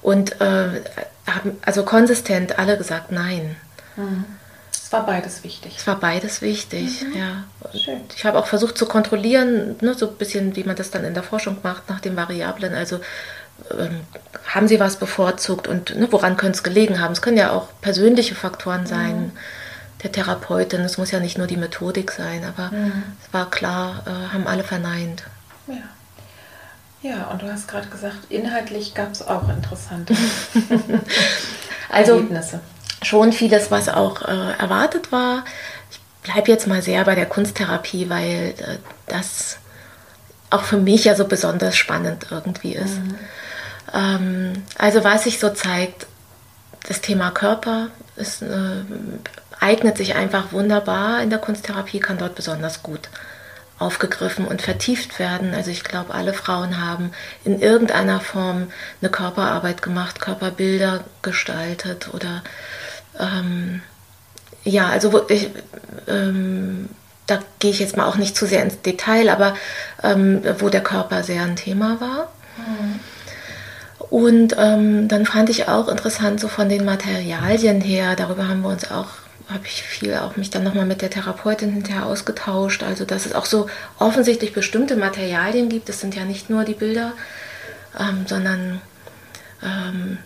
Und äh, haben also konsistent alle gesagt, nein. Mhm. Es war beides wichtig. Es war beides wichtig, mhm. ja. Schön. Ich habe auch versucht zu kontrollieren, ne, so ein bisschen, wie man das dann in der Forschung macht, nach den Variablen. Also ähm, haben sie was bevorzugt und ne, woran könnte es gelegen haben? Es können ja auch persönliche Faktoren sein. Mhm der Therapeutin. Es muss ja nicht nur die Methodik sein, aber mhm. es war klar, äh, haben alle verneint. Ja. Ja, und du hast gerade gesagt, inhaltlich gab es auch interessante also, Ergebnisse. Schon vieles, was auch äh, erwartet war. Ich bleibe jetzt mal sehr bei der Kunsttherapie, weil äh, das auch für mich ja so besonders spannend irgendwie ist. Mhm. Ähm, also was sich so zeigt, das Thema Körper ist äh, eignet sich einfach wunderbar in der Kunsttherapie, kann dort besonders gut aufgegriffen und vertieft werden. Also ich glaube, alle Frauen haben in irgendeiner Form eine Körperarbeit gemacht, Körperbilder gestaltet oder ähm, ja, also wo ich, ähm, da gehe ich jetzt mal auch nicht zu sehr ins Detail, aber ähm, wo der Körper sehr ein Thema war. Mhm. Und ähm, dann fand ich auch interessant, so von den Materialien her, darüber haben wir uns auch habe ich viel auch mich dann nochmal mit der Therapeutin hinterher ausgetauscht. Also dass es auch so offensichtlich bestimmte Materialien gibt. Das sind ja nicht nur die Bilder, ähm, sondern ähm,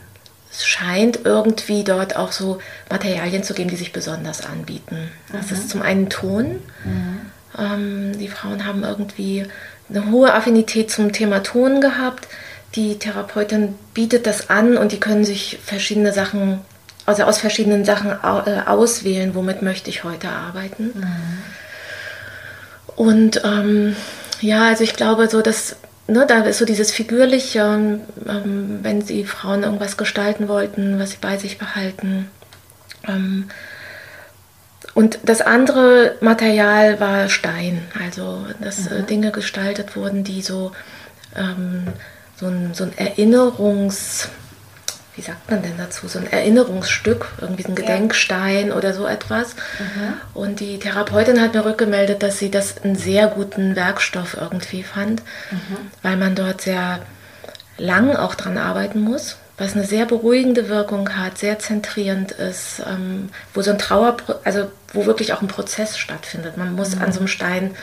es scheint irgendwie dort auch so Materialien zu geben, die sich besonders anbieten. Das mhm. ist zum einen Ton. Mhm. Ähm, die Frauen haben irgendwie eine hohe Affinität zum Thema Ton gehabt. Die Therapeutin bietet das an und die können sich verschiedene Sachen also aus verschiedenen Sachen äh, auswählen, womit möchte ich heute arbeiten. Mhm. Und ähm, ja, also ich glaube so, dass ne, da ist so dieses figürliche, ähm, wenn sie Frauen irgendwas gestalten wollten, was sie bei sich behalten. Ähm, und das andere Material war Stein, also dass äh, mhm. Dinge gestaltet wurden, die so, ähm, so, ein, so ein Erinnerungs wie sagt man denn dazu, so ein Erinnerungsstück, irgendwie ein Gedenkstein oder so etwas. Mhm. Und die Therapeutin hat mir rückgemeldet, dass sie das einen sehr guten Werkstoff irgendwie fand, mhm. weil man dort sehr lang auch dran arbeiten muss, was eine sehr beruhigende Wirkung hat, sehr zentrierend ist, ähm, wo so ein Trauer, also wo wirklich auch ein Prozess stattfindet. Man muss mhm. an so einem Stein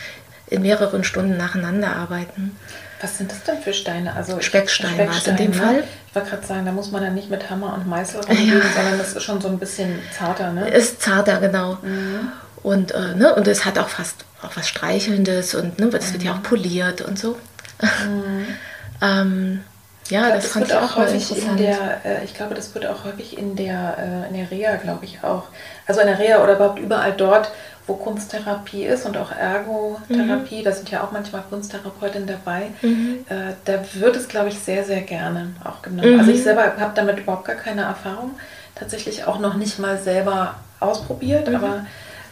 in mehreren Stunden nacheinander arbeiten. Was sind das denn für Steine? Also Speckstein, Speckstein war es in dem ne? Fall. Wollte gerade sagen, da muss man dann nicht mit Hammer und Meißel rumgehen, ja. sondern das ist schon so ein bisschen zarter, ne? Ist zarter, genau. Mhm. Und, äh, ne, und es hat auch fast auch was Streichelndes und ne, das mhm. wird ja auch mhm. poliert und so. Mhm. Ähm, ja, das, das fand ich auch häufig in der, äh, ich glaube, das wird auch häufig in der, äh, in der Reha, glaube ich, auch. Also in der Reha oder überhaupt überall dort, wo Kunsttherapie ist und auch Ergotherapie, mhm. da sind ja auch manchmal Kunsttherapeutinnen dabei, mhm. äh, da wird es, glaube ich, sehr, sehr gerne auch genommen. Mhm. Also ich selber habe damit überhaupt gar keine Erfahrung, tatsächlich auch noch nicht mal selber ausprobiert, mhm. aber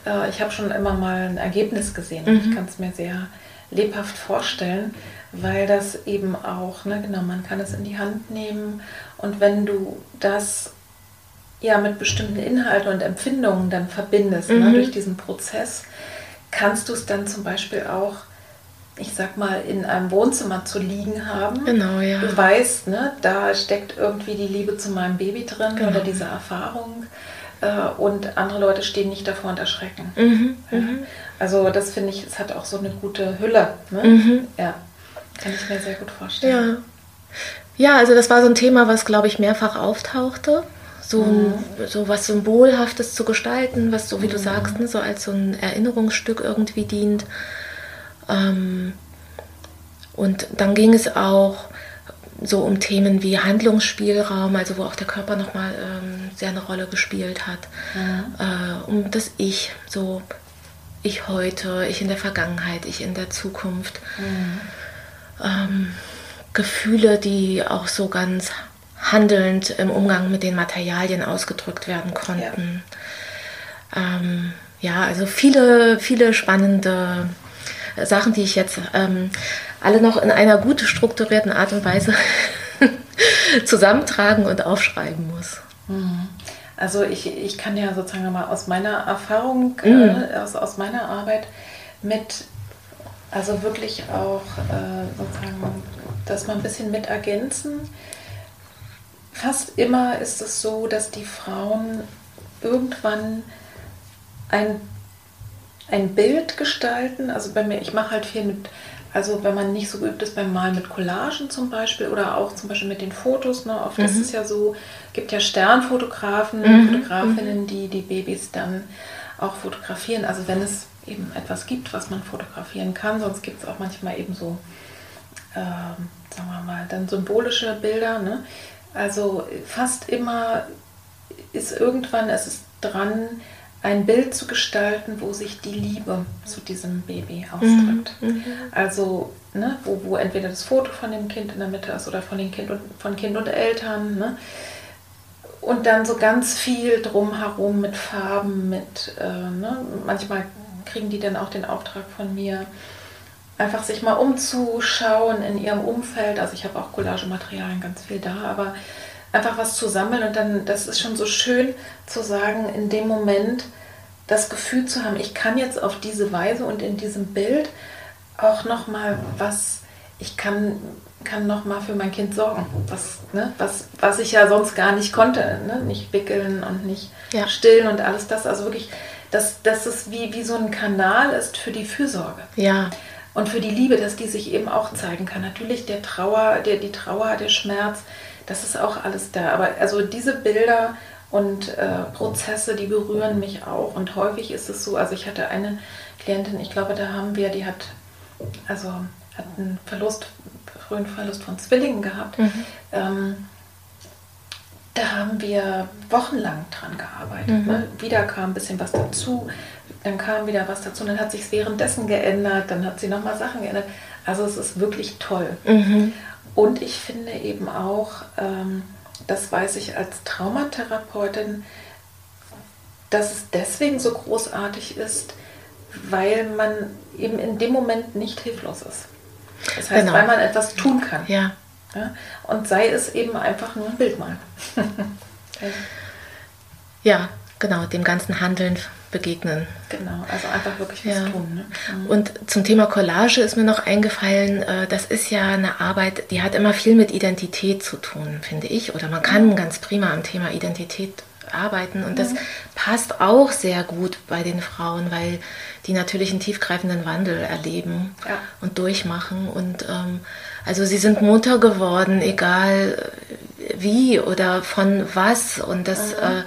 äh, ich habe schon immer mal ein Ergebnis gesehen. Ich mhm. kann es mir sehr lebhaft vorstellen, weil das eben auch, ne, genau, man kann es in die Hand nehmen und wenn du das ja mit bestimmten Inhalten und Empfindungen dann verbindest, ne, mhm. ne, durch diesen Prozess, kannst du es dann zum Beispiel auch, ich sag mal, in einem Wohnzimmer zu liegen haben. Genau, ja. Du weißt, ne, da steckt irgendwie die Liebe zu meinem Baby drin genau. oder diese Erfahrung. Äh, und andere Leute stehen nicht davor und erschrecken. Mhm, ja. Mhm. Also das finde ich, es hat auch so eine gute Hülle. Ne? Mhm. Ja, kann ich mir sehr gut vorstellen. Ja. ja, also das war so ein Thema, was, glaube ich, mehrfach auftauchte so, ein, so was Symbolhaftes zu gestalten, was so wie du mhm. sagst, ne, so als so ein Erinnerungsstück irgendwie dient. Ähm, und dann ging es auch so um Themen wie Handlungsspielraum, also wo auch der Körper nochmal ähm, sehr eine Rolle gespielt hat, mhm. äh, um das Ich, so ich heute, ich in der Vergangenheit, ich in der Zukunft. Mhm. Ähm, Gefühle, die auch so ganz handelnd im Umgang mit den Materialien ausgedrückt werden konnten. Ja, ähm, ja also viele, viele spannende Sachen, die ich jetzt ähm, alle noch in einer gut strukturierten Art und Weise zusammentragen und aufschreiben muss. Mhm. Also ich, ich kann ja sozusagen mal aus meiner Erfahrung, mhm. äh, aus, aus meiner Arbeit mit, also wirklich auch äh, sozusagen das mal ein bisschen mit ergänzen fast immer ist es so, dass die Frauen irgendwann ein, ein Bild gestalten. Also bei mir, ich mache halt viel mit, also wenn man nicht so geübt ist beim Malen mit Collagen zum Beispiel oder auch zum Beispiel mit den Fotos. Ne? Oft mhm. ist es ja so, gibt ja Sternfotografen, mhm. Fotografinnen, mhm. die die Babys dann auch fotografieren. Also wenn es eben etwas gibt, was man fotografieren kann, sonst gibt es auch manchmal eben so, äh, sagen wir mal, dann symbolische Bilder. Ne? Also fast immer ist irgendwann, es ist dran, ein Bild zu gestalten, wo sich die Liebe zu diesem Baby ausdrückt. Mhm. mhm. Also, ne, wo, wo entweder das Foto von dem Kind in der Mitte ist oder von, den kind und, von Kind und Eltern. Ne? Und dann so ganz viel drumherum mit Farben, mit, äh, ne? manchmal kriegen die dann auch den Auftrag von mir, einfach sich mal umzuschauen in ihrem Umfeld. Also ich habe auch Collagematerialien ganz viel da, aber einfach was zu sammeln und dann, das ist schon so schön zu sagen, in dem Moment das Gefühl zu haben, ich kann jetzt auf diese Weise und in diesem Bild auch noch mal was, ich kann, kann noch mal für mein Kind sorgen, was, ne, was, was ich ja sonst gar nicht konnte, ne? nicht wickeln und nicht ja. stillen und alles das, also wirklich, dass, dass es wie, wie so ein Kanal ist für die Fürsorge. Ja und für die Liebe, dass die sich eben auch zeigen kann. Natürlich der Trauer, der, die Trauer, der Schmerz, das ist auch alles da. Aber also diese Bilder und äh, Prozesse, die berühren mich auch. Und häufig ist es so, also ich hatte eine Klientin, ich glaube, da haben wir, die hat, also hat einen Verlust, frühen Verlust von Zwillingen gehabt. Mhm. Ähm, da haben wir wochenlang dran gearbeitet. Mhm. Ne? Wieder kam ein bisschen was dazu dann kam wieder was dazu, dann hat sich währenddessen geändert, dann hat sie nochmal Sachen geändert. Also es ist wirklich toll. Mhm. Und ich finde eben auch, ähm, das weiß ich als Traumatherapeutin, dass es deswegen so großartig ist, weil man eben in dem Moment nicht hilflos ist. Das heißt, genau. weil man etwas tun kann. Ja. ja. Und sei es eben einfach nur ein Bild mal. ja, genau, dem ganzen Handeln begegnen. Genau, also einfach wirklich was ja. tun. Ne? Mhm. Und zum Thema Collage ist mir noch eingefallen, äh, das ist ja eine Arbeit, die hat immer viel mit Identität zu tun, finde ich. Oder man kann mhm. ganz prima am Thema Identität arbeiten. Und das mhm. passt auch sehr gut bei den Frauen, weil die natürlich einen tiefgreifenden Wandel erleben ja. und durchmachen. Und ähm, also sie sind Mutter geworden, egal wie oder von was. Und das äh,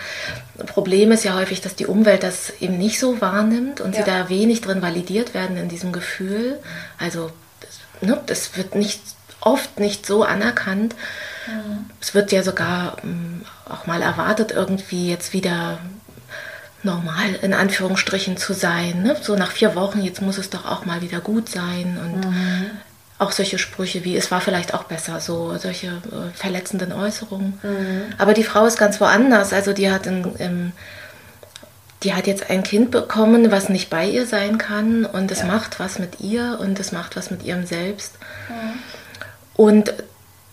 Problem ist ja häufig, dass die Umwelt das eben nicht so wahrnimmt und ja. sie da wenig drin validiert werden in diesem Gefühl. Also ne, das wird nicht oft nicht so anerkannt. Mhm. Es wird ja sogar ähm, auch mal erwartet, irgendwie jetzt wieder normal in Anführungsstrichen zu sein. Ne? So nach vier Wochen, jetzt muss es doch auch mal wieder gut sein. Und mhm. Auch solche Sprüche wie, es war vielleicht auch besser, so solche äh, verletzenden Äußerungen. Mhm. Aber die Frau ist ganz woanders. Also die hat in, im die hat jetzt ein Kind bekommen, was nicht bei ihr sein kann und es ja. macht was mit ihr und es macht was mit ihrem Selbst. Mhm. Und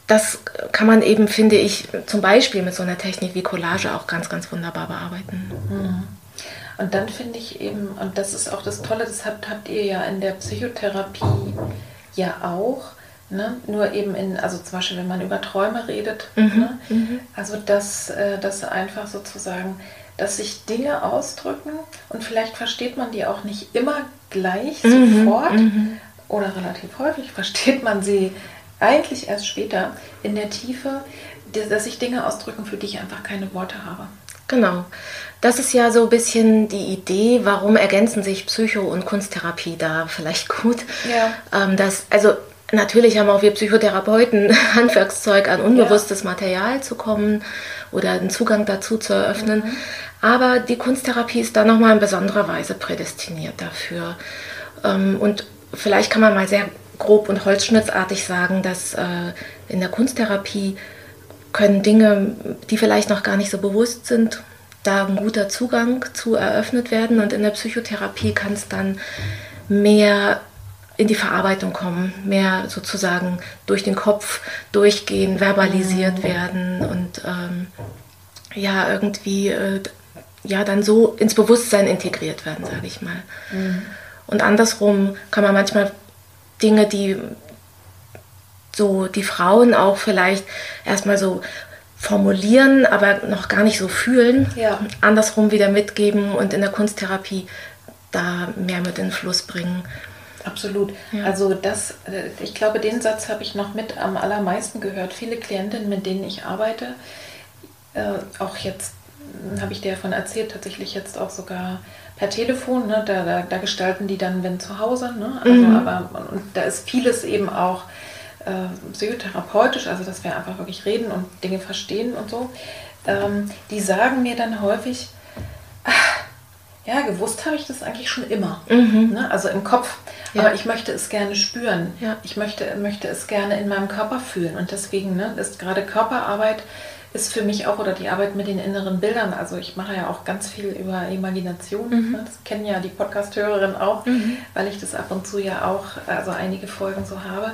das kann man eben, finde ich, zum Beispiel mit so einer Technik wie Collage auch ganz, ganz wunderbar bearbeiten. Mhm. Und dann finde ich eben, und das ist auch das Tolle, das habt, habt ihr ja in der Psychotherapie ja auch, ne? nur eben in, also zum Beispiel, wenn man über Träume redet, mhm. Ne? Mhm. also dass, äh, dass einfach sozusagen dass sich Dinge ausdrücken und vielleicht versteht man die auch nicht immer gleich mhm, sofort mhm. oder relativ häufig versteht man sie eigentlich erst später in der Tiefe, dass sich Dinge ausdrücken, für die ich einfach keine Worte habe. Genau. Das ist ja so ein bisschen die Idee, warum ergänzen sich Psycho- und Kunsttherapie da vielleicht gut. Ja. Ähm, das, also natürlich haben auch wir Psychotherapeuten Handwerkszeug an unbewusstes ja. Material zu kommen oder einen Zugang dazu zu eröffnen. Mhm. Aber die Kunsttherapie ist da nochmal in besonderer Weise prädestiniert dafür. Ähm, und vielleicht kann man mal sehr grob und holzschnittartig sagen, dass äh, in der Kunsttherapie können Dinge, die vielleicht noch gar nicht so bewusst sind, da ein guter Zugang zu eröffnet werden. Und in der Psychotherapie kann es dann mehr in die Verarbeitung kommen, mehr sozusagen durch den Kopf durchgehen, verbalisiert mhm. werden und ähm, ja, irgendwie äh, ja dann so ins Bewusstsein integriert werden, sage ich mal. Mhm. Und andersrum kann man manchmal Dinge, die so die Frauen auch vielleicht erstmal so formulieren, aber noch gar nicht so fühlen, ja. andersrum wieder mitgeben und in der Kunsttherapie da mehr mit in den Fluss bringen. Absolut. Ja. Also das, äh, ich glaube, den Satz habe ich noch mit am allermeisten gehört. Viele Klientinnen, mit denen ich arbeite, äh, auch jetzt hm, habe ich dir davon erzählt, tatsächlich jetzt auch sogar per Telefon, ne, da, da, da, gestalten die dann, wenn zu Hause, ne, also, mhm. aber und da ist vieles eben auch äh, psychotherapeutisch, also dass wir einfach wirklich reden und Dinge verstehen und so. Ähm, die sagen mir dann häufig, ach, ja, gewusst habe ich das eigentlich schon immer. Mhm. Ne? Also im Kopf. Ja. Aber ich möchte es gerne spüren. Ja. Ich möchte, möchte es gerne in meinem Körper fühlen. Und deswegen ne, ist gerade Körperarbeit ist für mich auch, oder die Arbeit mit den inneren Bildern, also ich mache ja auch ganz viel über Imagination, mhm. ne? das kennen ja die Podcast-Hörerinnen auch, mhm. weil ich das ab und zu ja auch, also einige Folgen so habe.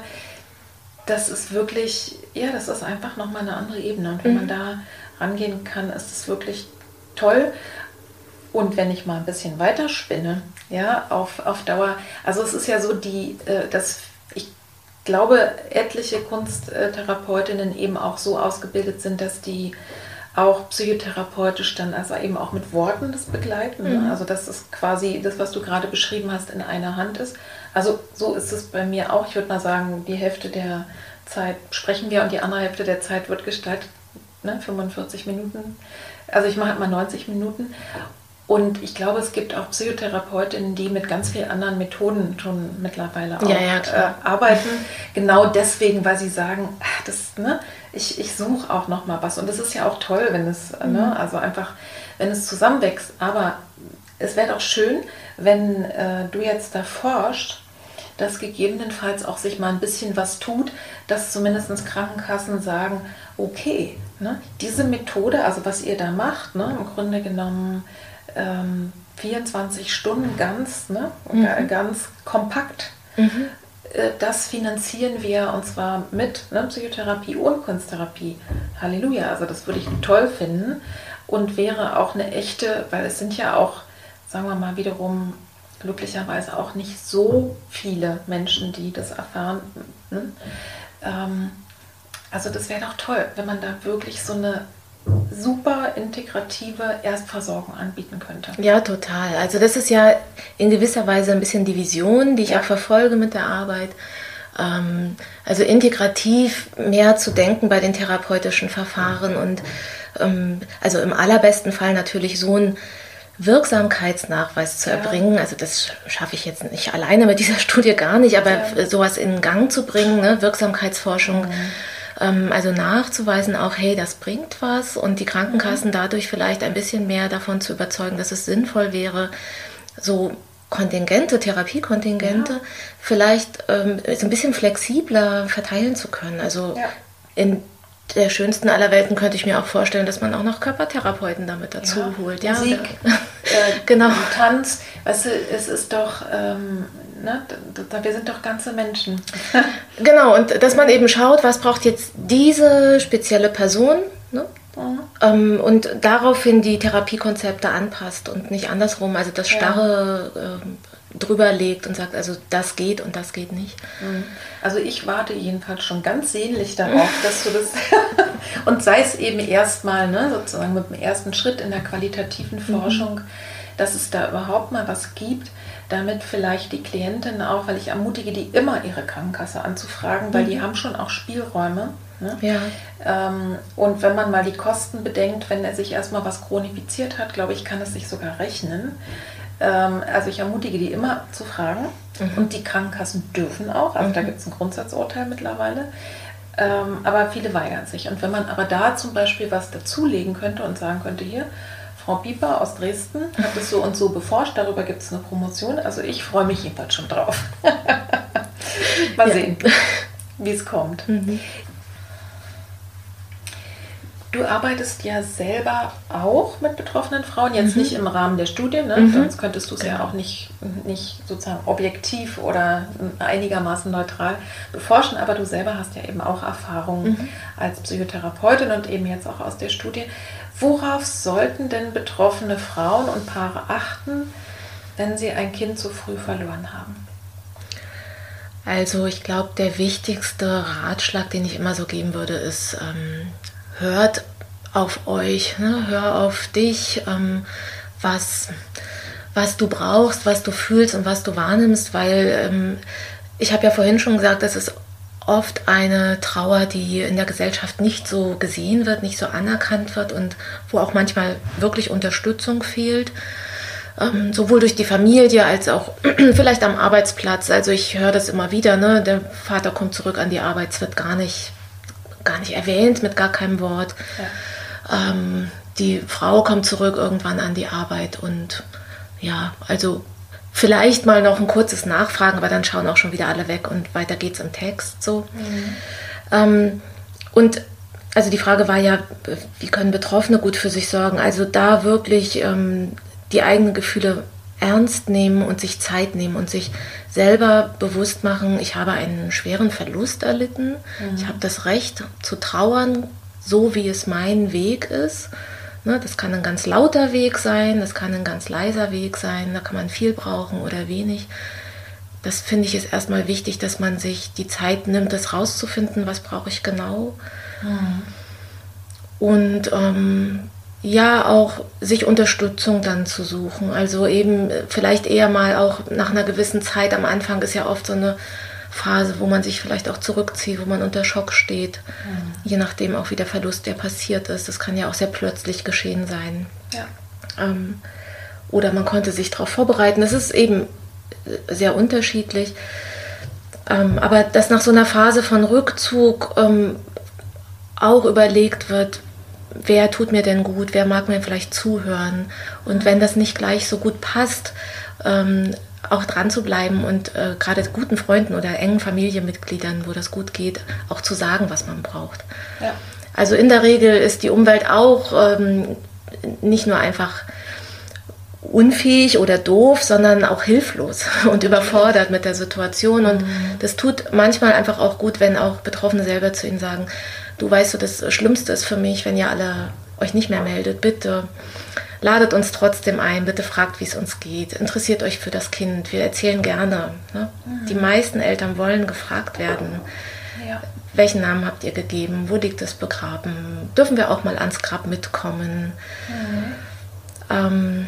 Das ist wirklich, ja, das ist einfach nochmal eine andere Ebene. Und wenn mhm. man da rangehen kann, ist es wirklich toll. Und wenn ich mal ein bisschen weiter spinne, ja, auf, auf Dauer, also es ist ja so, die, äh, das, ich glaube, etliche Kunsttherapeutinnen eben auch so ausgebildet sind, dass die auch psychotherapeutisch dann also eben auch mit Worten das begleiten. Ne? Mhm. Also dass es quasi das, was du gerade beschrieben hast, in einer Hand ist. Also so ist es bei mir auch. Ich würde mal sagen, die Hälfte der Zeit sprechen wir und die andere Hälfte der Zeit wird gestaltet. Ne? 45 Minuten. Also ich mache halt mal 90 Minuten. Und ich glaube, es gibt auch Psychotherapeutinnen, die mit ganz vielen anderen Methoden schon mittlerweile auch ja, ja, äh, arbeiten. Genau deswegen, weil sie sagen, ach, das, ne, ich, ich suche auch noch mal was. Und das ist ja auch toll, wenn es, ne, mhm. ne, also einfach, wenn es zusammenwächst. Aber es wäre doch schön, wenn äh, du jetzt da forschst, dass gegebenenfalls auch sich mal ein bisschen was tut, dass zumindest Krankenkassen sagen, okay, ne, diese Methode, also was ihr da macht, ne, im Grunde genommen ähm, 24 Stunden ganz, ne, mhm. ganz kompakt. Mhm. Äh, das finanzieren wir und zwar mit ne, Psychotherapie und Kunsttherapie. Halleluja, also das würde ich toll finden und wäre auch eine echte, weil es sind ja auch, sagen wir mal wiederum, glücklicherweise auch nicht so viele Menschen, die das erfahren. Ne? Ähm, also das wäre doch toll, wenn man da wirklich so eine super integrative Erstversorgung anbieten könnte. Ja, total. Also das ist ja in gewisser Weise ein bisschen die Vision, die ich ja. auch verfolge mit der Arbeit. Ähm, also integrativ mehr zu denken bei den therapeutischen Verfahren und ähm, also im allerbesten Fall natürlich so ein Wirksamkeitsnachweis zu erbringen. Also das schaffe ich jetzt nicht alleine mit dieser Studie gar nicht, aber ja. sowas in Gang zu bringen, ne? Wirksamkeitsforschung. Mhm. Ähm, also nachzuweisen auch, hey, das bringt was und die Krankenkassen mhm. dadurch vielleicht ein bisschen mehr davon zu überzeugen, dass es sinnvoll wäre, so Kontingente, Therapiekontingente, ja. vielleicht ähm, so ein bisschen flexibler verteilen zu können. Also ja. in der schönsten aller Welten könnte ich mir auch vorstellen, dass man auch noch Körpertherapeuten damit dazu ja, holt. Ja, Musik, äh, genau. Tanz, weißt du, es ist doch, ähm, ne, wir sind doch ganze Menschen. genau, und dass man eben schaut, was braucht jetzt diese spezielle Person, ne? Mhm. Ähm, und daraufhin die Therapiekonzepte anpasst und nicht andersrum, also das Starre ja. ähm, drüber legt und sagt, also das geht und das geht nicht. Mhm. Also ich warte jedenfalls schon ganz sehnlich darauf, dass du das und sei es eben erstmal, ne, sozusagen mit dem ersten Schritt in der qualitativen mhm. Forschung, mhm. dass es da überhaupt mal was gibt, damit vielleicht die Klientinnen auch, weil ich ermutige die immer ihre Krankenkasse anzufragen, weil mhm. die haben schon auch Spielräume. Ne? Ja. Ähm, und wenn man mal die Kosten bedenkt, wenn er sich erstmal was chronifiziert hat, glaube ich, kann es sich sogar rechnen. Ähm, also ich ermutige die immer zu fragen. Mhm. Und die Krankenkassen dürfen auch. Also mhm. da gibt es ein Grundsatzurteil mittlerweile. Ähm, aber viele weigern sich. Und wenn man aber da zum Beispiel was dazulegen könnte und sagen könnte, hier, Frau Pieper aus Dresden hat es so und so beforscht, darüber gibt es eine Promotion. Also ich freue mich jedenfalls schon drauf. Mal ja. sehen, wie es kommt. Mhm. Du arbeitest ja selber auch mit betroffenen Frauen, jetzt mhm. nicht im Rahmen der Studie, ne? mhm. sonst könntest du es genau. ja auch nicht, nicht sozusagen objektiv oder einigermaßen neutral beforschen, aber du selber hast ja eben auch Erfahrungen mhm. als Psychotherapeutin und eben jetzt auch aus der Studie. Worauf sollten denn betroffene Frauen und Paare achten, wenn sie ein Kind zu früh verloren haben? Also ich glaube, der wichtigste Ratschlag, den ich immer so geben würde, ist, ähm, hört auf euch, ne? hör auf dich, ähm, was, was du brauchst, was du fühlst und was du wahrnimmst, weil ähm, ich habe ja vorhin schon gesagt, das ist oft eine Trauer, die in der Gesellschaft nicht so gesehen wird, nicht so anerkannt wird und wo auch manchmal wirklich Unterstützung fehlt. Ähm, sowohl durch die Familie als auch vielleicht am Arbeitsplatz. Also ich höre das immer wieder, ne? der Vater kommt zurück an die Arbeit, es wird gar nicht gar nicht erwähnt, mit gar keinem Wort. Ja. Ähm, die Frau kommt zurück irgendwann an die Arbeit und ja, also vielleicht mal noch ein kurzes Nachfragen, aber dann schauen auch schon wieder alle weg und weiter geht's im Text so. Mhm. Ähm, und also die Frage war ja, wie können Betroffene gut für sich sorgen? Also da wirklich ähm, die eigenen Gefühle ernst nehmen und sich Zeit nehmen und sich selber bewusst machen, ich habe einen schweren Verlust erlitten, mhm. ich habe das Recht zu trauern, so wie es mein Weg ist. Ne, das kann ein ganz lauter Weg sein, das kann ein ganz leiser Weg sein, da kann man viel brauchen oder wenig. Das finde ich ist erstmal wichtig, dass man sich die Zeit nimmt, das rauszufinden, was brauche ich genau. Mhm. Und ähm, ja auch sich Unterstützung dann zu suchen. Also eben vielleicht eher mal auch nach einer gewissen Zeit. Am Anfang ist ja oft so eine Phase, wo man sich vielleicht auch zurückzieht, wo man unter Schock steht. Mhm. Je nachdem auch, wie der Verlust der passiert ist. Das kann ja auch sehr plötzlich geschehen sein. Ja. Ähm, oder man konnte sich darauf vorbereiten. Das ist eben sehr unterschiedlich. Ähm, aber dass nach so einer Phase von Rückzug ähm, auch überlegt wird, wer tut mir denn gut, wer mag mir vielleicht zuhören. Und wenn das nicht gleich so gut passt, ähm, auch dran zu bleiben und äh, gerade guten Freunden oder engen Familienmitgliedern, wo das gut geht, auch zu sagen, was man braucht. Ja. Also in der Regel ist die Umwelt auch ähm, nicht nur einfach unfähig oder doof, sondern auch hilflos und überfordert mit der Situation. Und mhm. das tut manchmal einfach auch gut, wenn auch Betroffene selber zu ihnen sagen, du weißt du, das Schlimmste ist für mich, wenn ihr alle euch nicht mehr meldet, bitte ladet uns trotzdem ein, bitte fragt, wie es uns geht, interessiert euch für das Kind, wir erzählen gerne. Ne? Mhm. Die meisten Eltern wollen gefragt werden. Ja. Welchen Namen habt ihr gegeben? Wo liegt es begraben? Dürfen wir auch mal ans Grab mitkommen? Mhm. Ähm,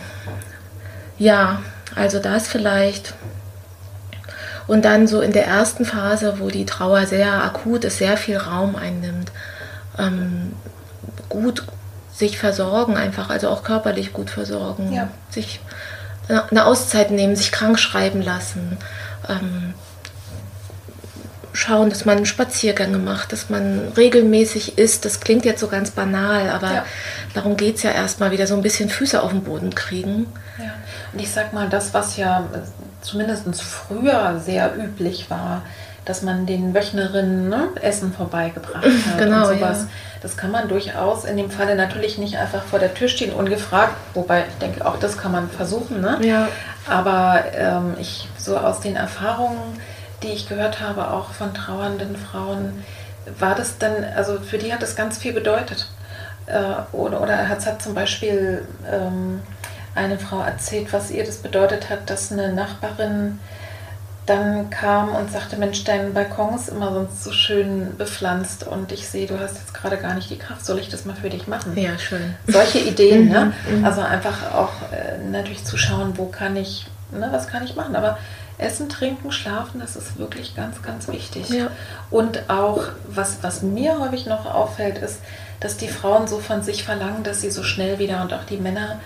ja, also da ist vielleicht und dann so in der ersten Phase, wo die Trauer sehr akut ist, sehr viel Raum einnimmt, ähm, gut sich versorgen einfach, also auch körperlich gut versorgen, ja. sich eine Auszeit nehmen, sich krank schreiben lassen, ähm, schauen, dass man Spaziergänge macht, dass man regelmäßig isst. Das klingt jetzt so ganz banal, aber ja. darum geht es ja erstmal wieder so ein bisschen Füße auf den Boden kriegen. Ja. Und ich sag mal, das, was ja zumindest früher sehr üblich war, dass man den Wöchnerinnen ne, Essen vorbeigebracht hat genau, und sowas. Ja. Das kann man durchaus in dem Falle natürlich nicht einfach vor der Tür stehen ungefragt, wobei ich denke, auch das kann man versuchen. Ne? Ja. Aber ähm, ich so aus den Erfahrungen, die ich gehört habe, auch von trauernden Frauen, war das dann, also für die hat das ganz viel bedeutet. Äh, oder, oder hat, hat zum Beispiel ähm, eine Frau erzählt, was ihr das bedeutet hat, dass eine Nachbarin dann kam und sagte, Mensch, dein Balkon ist immer sonst so schön bepflanzt und ich sehe, du hast jetzt gerade gar nicht die Kraft, soll ich das mal für dich machen? Ja, schön. Solche Ideen, ne? Mhm, mhm. Also einfach auch äh, natürlich zu schauen, wo kann ich, ne, was kann ich machen, aber Essen, Trinken, Schlafen, das ist wirklich ganz, ganz wichtig. Ja. Und auch, was, was mir häufig noch auffällt, ist, dass die Frauen so von sich verlangen, dass sie so schnell wieder und auch die Männer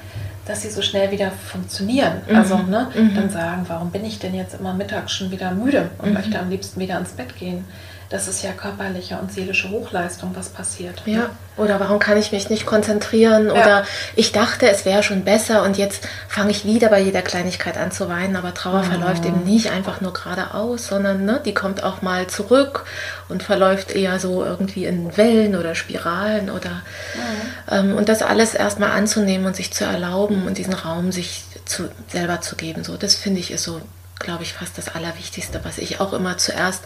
dass sie so schnell wieder funktionieren. Mhm. Also ne, mhm. dann sagen, warum bin ich denn jetzt immer mittags schon wieder müde und mhm. möchte am liebsten wieder ins Bett gehen das ist ja körperliche und seelische Hochleistung, was passiert. Ja. Ne? Oder warum kann ich mich nicht konzentrieren? Ja. Oder ich dachte, es wäre schon besser und jetzt fange ich wieder bei jeder Kleinigkeit an zu weinen. Aber Trauer mhm. verläuft eben nicht einfach nur geradeaus, sondern ne, die kommt auch mal zurück und verläuft eher so irgendwie in Wellen oder Spiralen oder mhm. ähm, und das alles erstmal anzunehmen und sich zu erlauben und diesen Raum sich zu, selber zu geben. So, das finde ich ist so, glaube ich, fast das Allerwichtigste, was ich auch immer zuerst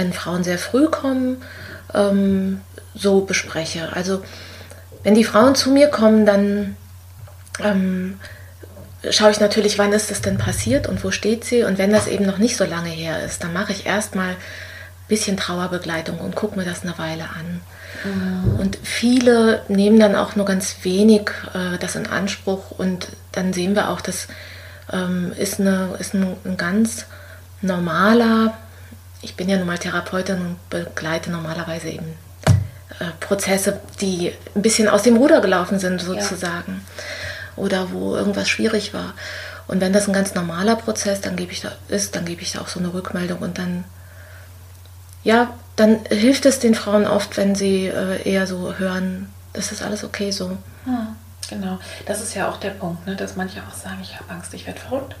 wenn Frauen sehr früh kommen, ähm, so bespreche. Also wenn die Frauen zu mir kommen, dann ähm, schaue ich natürlich, wann ist das denn passiert und wo steht sie. Und wenn das eben noch nicht so lange her ist, dann mache ich erstmal ein bisschen Trauerbegleitung und gucke mir das eine Weile an. Mhm. Und viele nehmen dann auch nur ganz wenig äh, das in Anspruch und dann sehen wir auch, das ähm, ist, eine, ist ein, ein ganz normaler ich bin ja nun mal Therapeutin und begleite normalerweise eben äh, Prozesse, die ein bisschen aus dem Ruder gelaufen sind, sozusagen. Ja. Oder wo irgendwas schwierig war. Und wenn das ein ganz normaler Prozess dann gebe ich da, ist, dann gebe ich da auch so eine Rückmeldung und dann, ja, dann hilft es den Frauen oft, wenn sie äh, eher so hören, das ist alles okay so. Ja, genau. Das ist ja auch der Punkt, ne, dass manche auch sagen, ich habe Angst, ich werde verrückt.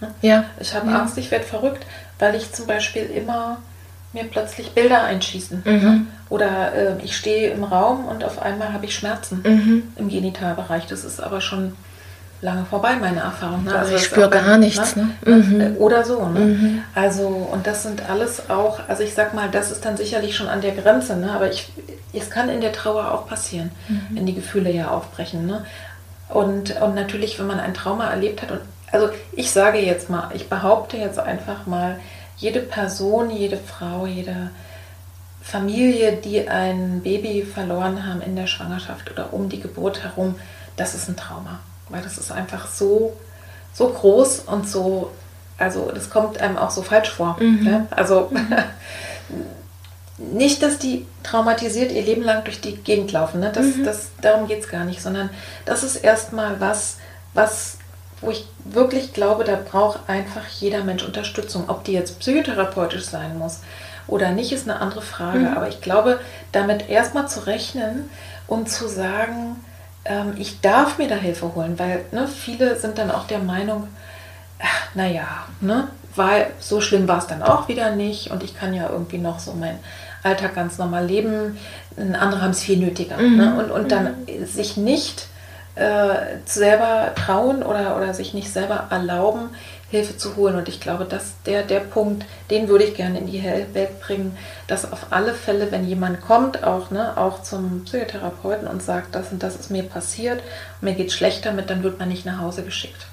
Ne? Ja. Ich habe ja. Angst, ich werde verrückt, weil ich zum Beispiel immer mir plötzlich Bilder einschießen. Mhm. Ne? Oder äh, ich stehe im Raum und auf einmal habe ich Schmerzen mhm. im Genitalbereich. Das ist aber schon lange vorbei, meine Erfahrung. Ne? Also ich spüre gar nichts. Ne? Mhm. Äh, oder so. Ne? Mhm. Also, und das sind alles auch, also ich sag mal, das ist dann sicherlich schon an der Grenze, ne? aber ich, es kann in der Trauer auch passieren, mhm. wenn die Gefühle ja aufbrechen. Ne? Und, und natürlich, wenn man ein Trauma erlebt hat und also ich sage jetzt mal, ich behaupte jetzt einfach mal, jede Person, jede Frau, jede Familie, die ein Baby verloren haben in der Schwangerschaft oder um die Geburt herum, das ist ein Trauma. Weil das ist einfach so, so groß und so, also das kommt einem auch so falsch vor. Mhm. Ne? Also mhm. nicht, dass die traumatisiert ihr Leben lang durch die Gegend laufen. Ne? Das, mhm. das, darum geht es gar nicht, sondern das ist erstmal was, was wo ich wirklich glaube, da braucht einfach jeder Mensch Unterstützung. Ob die jetzt psychotherapeutisch sein muss oder nicht, ist eine andere Frage. Mhm. Aber ich glaube, damit erstmal zu rechnen und zu sagen, ähm, ich darf mir da Hilfe holen, weil ne, viele sind dann auch der Meinung, naja, ne, weil so schlimm war es dann auch wieder nicht und ich kann ja irgendwie noch so mein Alltag ganz normal leben. Andere haben es viel nötiger. Mhm. Ne? Und, und dann mhm. sich nicht äh, selber trauen oder, oder sich nicht selber erlauben, Hilfe zu holen. Und ich glaube, dass der, der Punkt, den würde ich gerne in die Welt bringen, dass auf alle Fälle, wenn jemand kommt, auch, ne, auch zum Psychotherapeuten und sagt, das und das ist mir passiert, mir geht schlecht damit, dann wird man nicht nach Hause geschickt.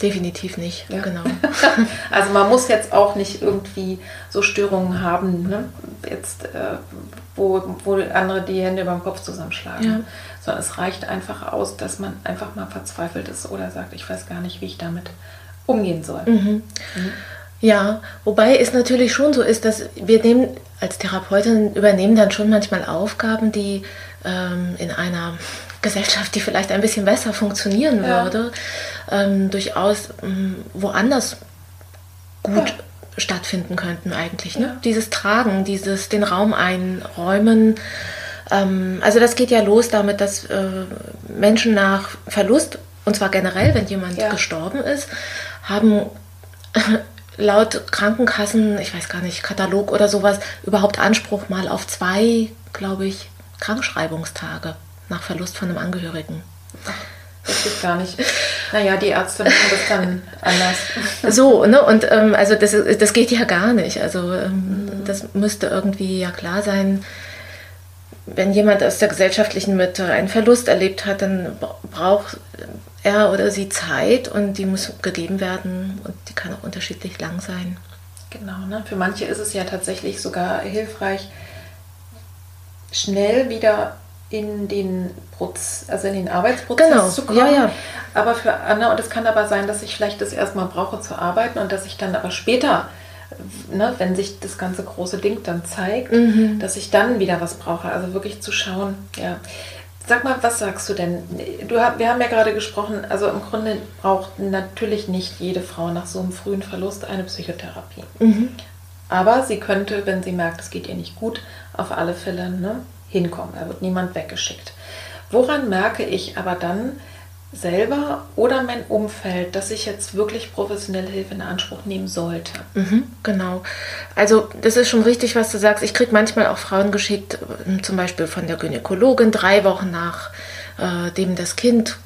Definitiv nicht, ja. genau. also man muss jetzt auch nicht irgendwie so Störungen haben, ne? jetzt, äh, wo, wo andere die Hände über den Kopf zusammenschlagen. Ja sondern es reicht einfach aus, dass man einfach mal verzweifelt ist oder sagt, ich weiß gar nicht, wie ich damit umgehen soll. Mhm. Mhm. Ja, wobei es natürlich schon so ist, dass wir nehmen als Therapeutin übernehmen dann schon manchmal Aufgaben, die ähm, in einer Gesellschaft, die vielleicht ein bisschen besser funktionieren Ja. würde, ähm, durchaus ähm, woanders gut Ja. stattfinden könnten eigentlich. Ne? Ja. Dieses Tragen, dieses den Raum einräumen. Ähm, also das geht ja los damit, dass äh, Menschen nach Verlust, und zwar generell, wenn jemand Ja. gestorben ist, haben laut Krankenkassen, ich weiß gar nicht, Katalog oder sowas, überhaupt Anspruch mal auf zwei, glaube ich, Krankschreibungstage nach Verlust von einem Angehörigen. Das geht gar nicht. Naja, die Ärzte machen das dann anders. So, ne? Und ähm, also das, das geht ja gar nicht. Also ähm, das müsste irgendwie ja klar sein. Wenn jemand aus der gesellschaftlichen Mitte einen Verlust erlebt hat, dann bra- braucht er oder sie Zeit und die muss gegeben werden und die kann auch unterschiedlich lang sein. Genau, ne? Für manche ist es ja tatsächlich sogar hilfreich, schnell wieder in den Proz also in den Arbeitsprozess Genau, zu kommen. ja, ja. Aber für Anna, und es kann aber sein, dass ich vielleicht das erstmal brauche zu arbeiten und dass ich dann aber später, ne, wenn sich das ganze große Ding dann zeigt, Mhm. dass ich dann wieder was brauche. Also wirklich zu schauen, ja. Sag mal, was sagst du denn? Du, wir haben ja gerade gesprochen, also im Grunde braucht natürlich nicht jede Frau nach so einem frühen Verlust eine Psychotherapie. Aber sie könnte, wenn sie merkt, es geht ihr nicht gut, auf alle Fälle ne, hinkommen. Da wird niemand weggeschickt. Woran merke ich aber dann selber oder mein Umfeld, dass ich jetzt wirklich professionelle Hilfe in Anspruch nehmen sollte? Mhm, genau. Also das ist schon richtig, was du sagst. Ich kriege manchmal auch Frauen geschickt, äh, zum Beispiel von der Gynäkologin, drei Wochen nach äh, dem das Kind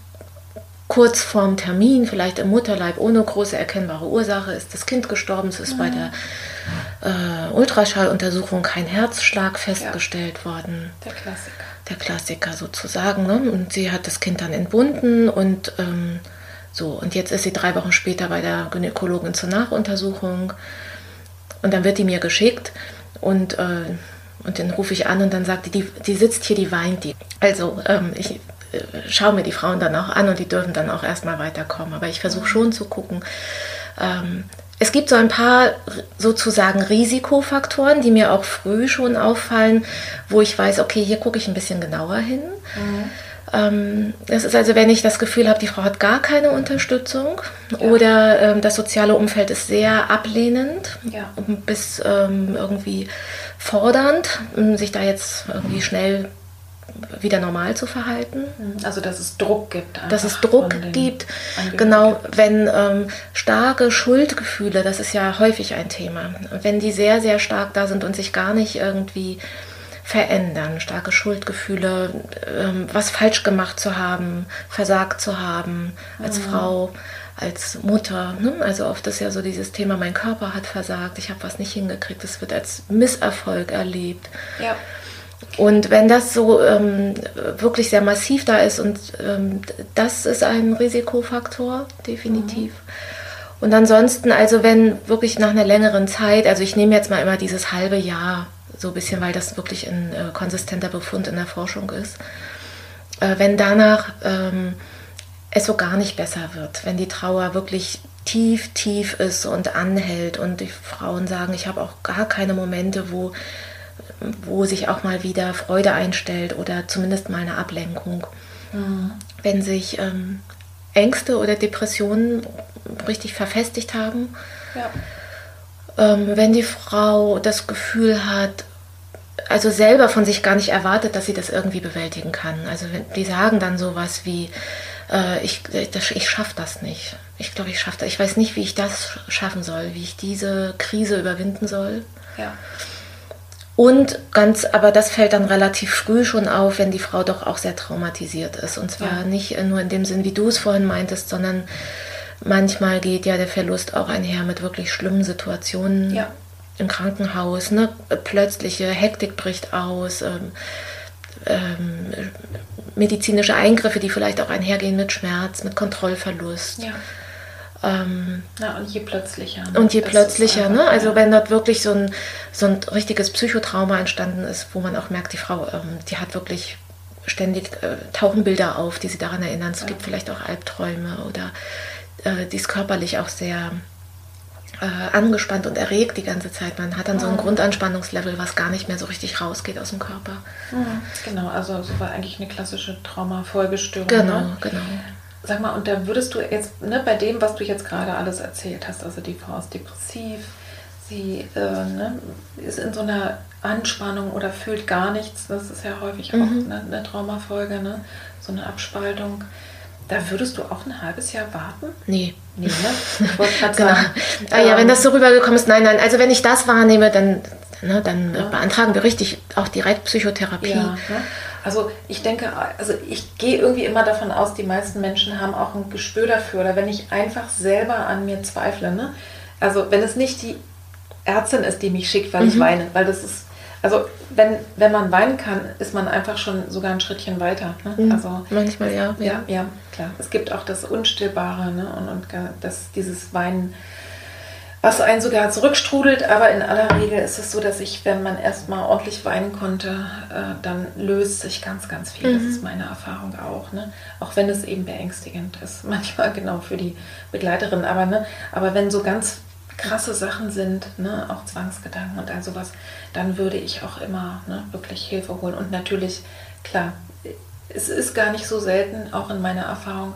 kurz vorm Termin, vielleicht im Mutterleib ohne große erkennbare Ursache, ist das Kind gestorben. Es ist bei der äh, Ultraschalluntersuchung kein Herzschlag festgestellt worden Der Klassiker. Der Klassiker sozusagen. Ne? Und sie hat das Kind dann entbunden und ähm, so. Und jetzt ist sie drei Wochen später bei der Gynäkologin zur Nachuntersuchung. Und dann wird die mir geschickt und, äh, und dann rufe ich an und dann sagt die, die, die sitzt hier, die weint die. Also ähm, ich äh, schaue mir die Frauen dann auch an und die dürfen dann auch erstmal weiterkommen. Aber ich versuche schon zu gucken. Ähm, es gibt so ein paar sozusagen Risikofaktoren, die mir auch früh schon auffallen, wo ich weiß, okay, hier gucke ich ein bisschen genauer hin. Ähm, das ist also, wenn ich das Gefühl habe, die Frau hat gar keine Unterstützung oder ähm, das soziale Umfeld ist sehr ablehnend Ja. bis ähm, irgendwie fordernd, sich da jetzt irgendwie schnell wieder normal zu verhalten Also, dass es Druck gibt. dass es Druck gibt. Genau, wenn ähm, starke Schuldgefühle, das ist ja häufig ein Thema, wenn die sehr, sehr stark da sind und sich gar nicht irgendwie verändern, starke Schuldgefühle, ähm, was falsch gemacht zu haben, versagt zu haben als Frau, als Mutter. Ne? Also oft ist ja so dieses Thema, mein Körper hat versagt, ich habe was nicht hingekriegt, es wird als Misserfolg erlebt. Ja. Und wenn das so ähm, wirklich sehr massiv da ist und ähm, das ist ein Risikofaktor, definitiv. Und ansonsten, also wenn wirklich nach einer längeren Zeit, also ich nehme jetzt mal immer dieses halbe Jahr so ein bisschen, weil das wirklich ein äh, konsistenter Befund in der Forschung ist, äh, wenn danach ähm, es so gar nicht besser wird, wenn die Trauer wirklich tief, tief ist und anhält und die Frauen sagen, ich habe auch gar keine Momente, wo wo sich auch mal wieder Freude einstellt oder zumindest mal eine Ablenkung. Wenn sich ähm, Ängste oder Depressionen richtig verfestigt haben, Ja. ähm, wenn die Frau das Gefühl hat, also selber von sich gar nicht erwartet, dass sie das irgendwie bewältigen kann. Also wenn, die sagen dann sowas wie, äh, ich, das, ich schaffe das nicht. Ich glaube, ich schaffe das. Ich weiß nicht, wie ich das schaffen soll, wie ich diese Krise überwinden soll. Ja. Und ganz, aber das fällt dann relativ früh schon auf, wenn die Frau doch auch sehr traumatisiert ist. Und zwar Ja. nicht nur in dem Sinn, wie du es vorhin meintest, sondern manchmal geht ja der Verlust auch einher mit wirklich schlimmen Situationen Ja. im Krankenhaus. Ne? Plötzliche Hektik bricht aus, ähm, ähm, medizinische Eingriffe, die vielleicht auch einhergehen mit Schmerz, mit Kontrollverlust. Ja. Ähm, Na, und je plötzlicher. ne? und je Das plötzlicher, ne? Also ja. wenn dort wirklich so ein, so ein richtiges Psychotrauma entstanden ist, wo man auch merkt, die Frau, ähm, die hat wirklich ständig äh, tauchen Bilder auf, die sie daran erinnern. Es gibt vielleicht auch Albträume oder äh, die ist körperlich auch sehr äh, angespannt und erregt die ganze Zeit. Man hat dann so ein Grundanspannungslevel, was gar nicht mehr so richtig rausgeht aus dem Körper. Mhm. Genau, also so war eigentlich eine klassische Traumafolgestörung. Genau, ne? genau. Sag mal, und da würdest du jetzt, ne, bei dem, was du jetzt gerade alles erzählt hast, also die Frau ist depressiv, sie äh, ne, ist in so einer Anspannung oder fühlt gar nichts, das ist ja häufig auch Mhm. eine, eine Traumafolge, ne? so eine Abspaltung. Da würdest du auch ein halbes Jahr warten? Nee. Nee, ne? Ich wollte gerade Genau. sagen. Ah, ja, ähm, wenn das so rübergekommen ist, nein, nein. Also wenn ich das wahrnehme, dann, ne, dann Ja. beantragen wir richtig auch direkt Psychotherapie. Ja, ne? Also ich denke, also ich gehe irgendwie immer davon aus, die meisten Menschen haben auch ein Gespür dafür. Oder wenn ich einfach selber an mir zweifle, ne? also wenn es nicht die Ärztin ist, die mich schickt, weil ich weine, weil das ist, also wenn, wenn man weinen kann, ist man einfach schon sogar ein Schrittchen weiter. Ne? Mhm. Also Manchmal ja. ja, ja, klar. Es gibt auch das Unstillbare ne? und, und das, dieses Weinen, was einen sogar zurückstrudelt, aber in aller Regel ist es so, dass ich, wenn man erstmal ordentlich weinen konnte, äh, dann löst sich ganz, ganz viel. Das ist meine Erfahrung auch. Ne? Auch wenn es eben beängstigend ist, manchmal genau für die Begleiterin. Aber, ne? aber wenn so ganz krasse Sachen sind, ne? auch Zwangsgedanken und all sowas, dann würde ich auch immer ne? wirklich Hilfe holen. Und natürlich, klar, es ist gar nicht so selten, auch in meiner Erfahrung.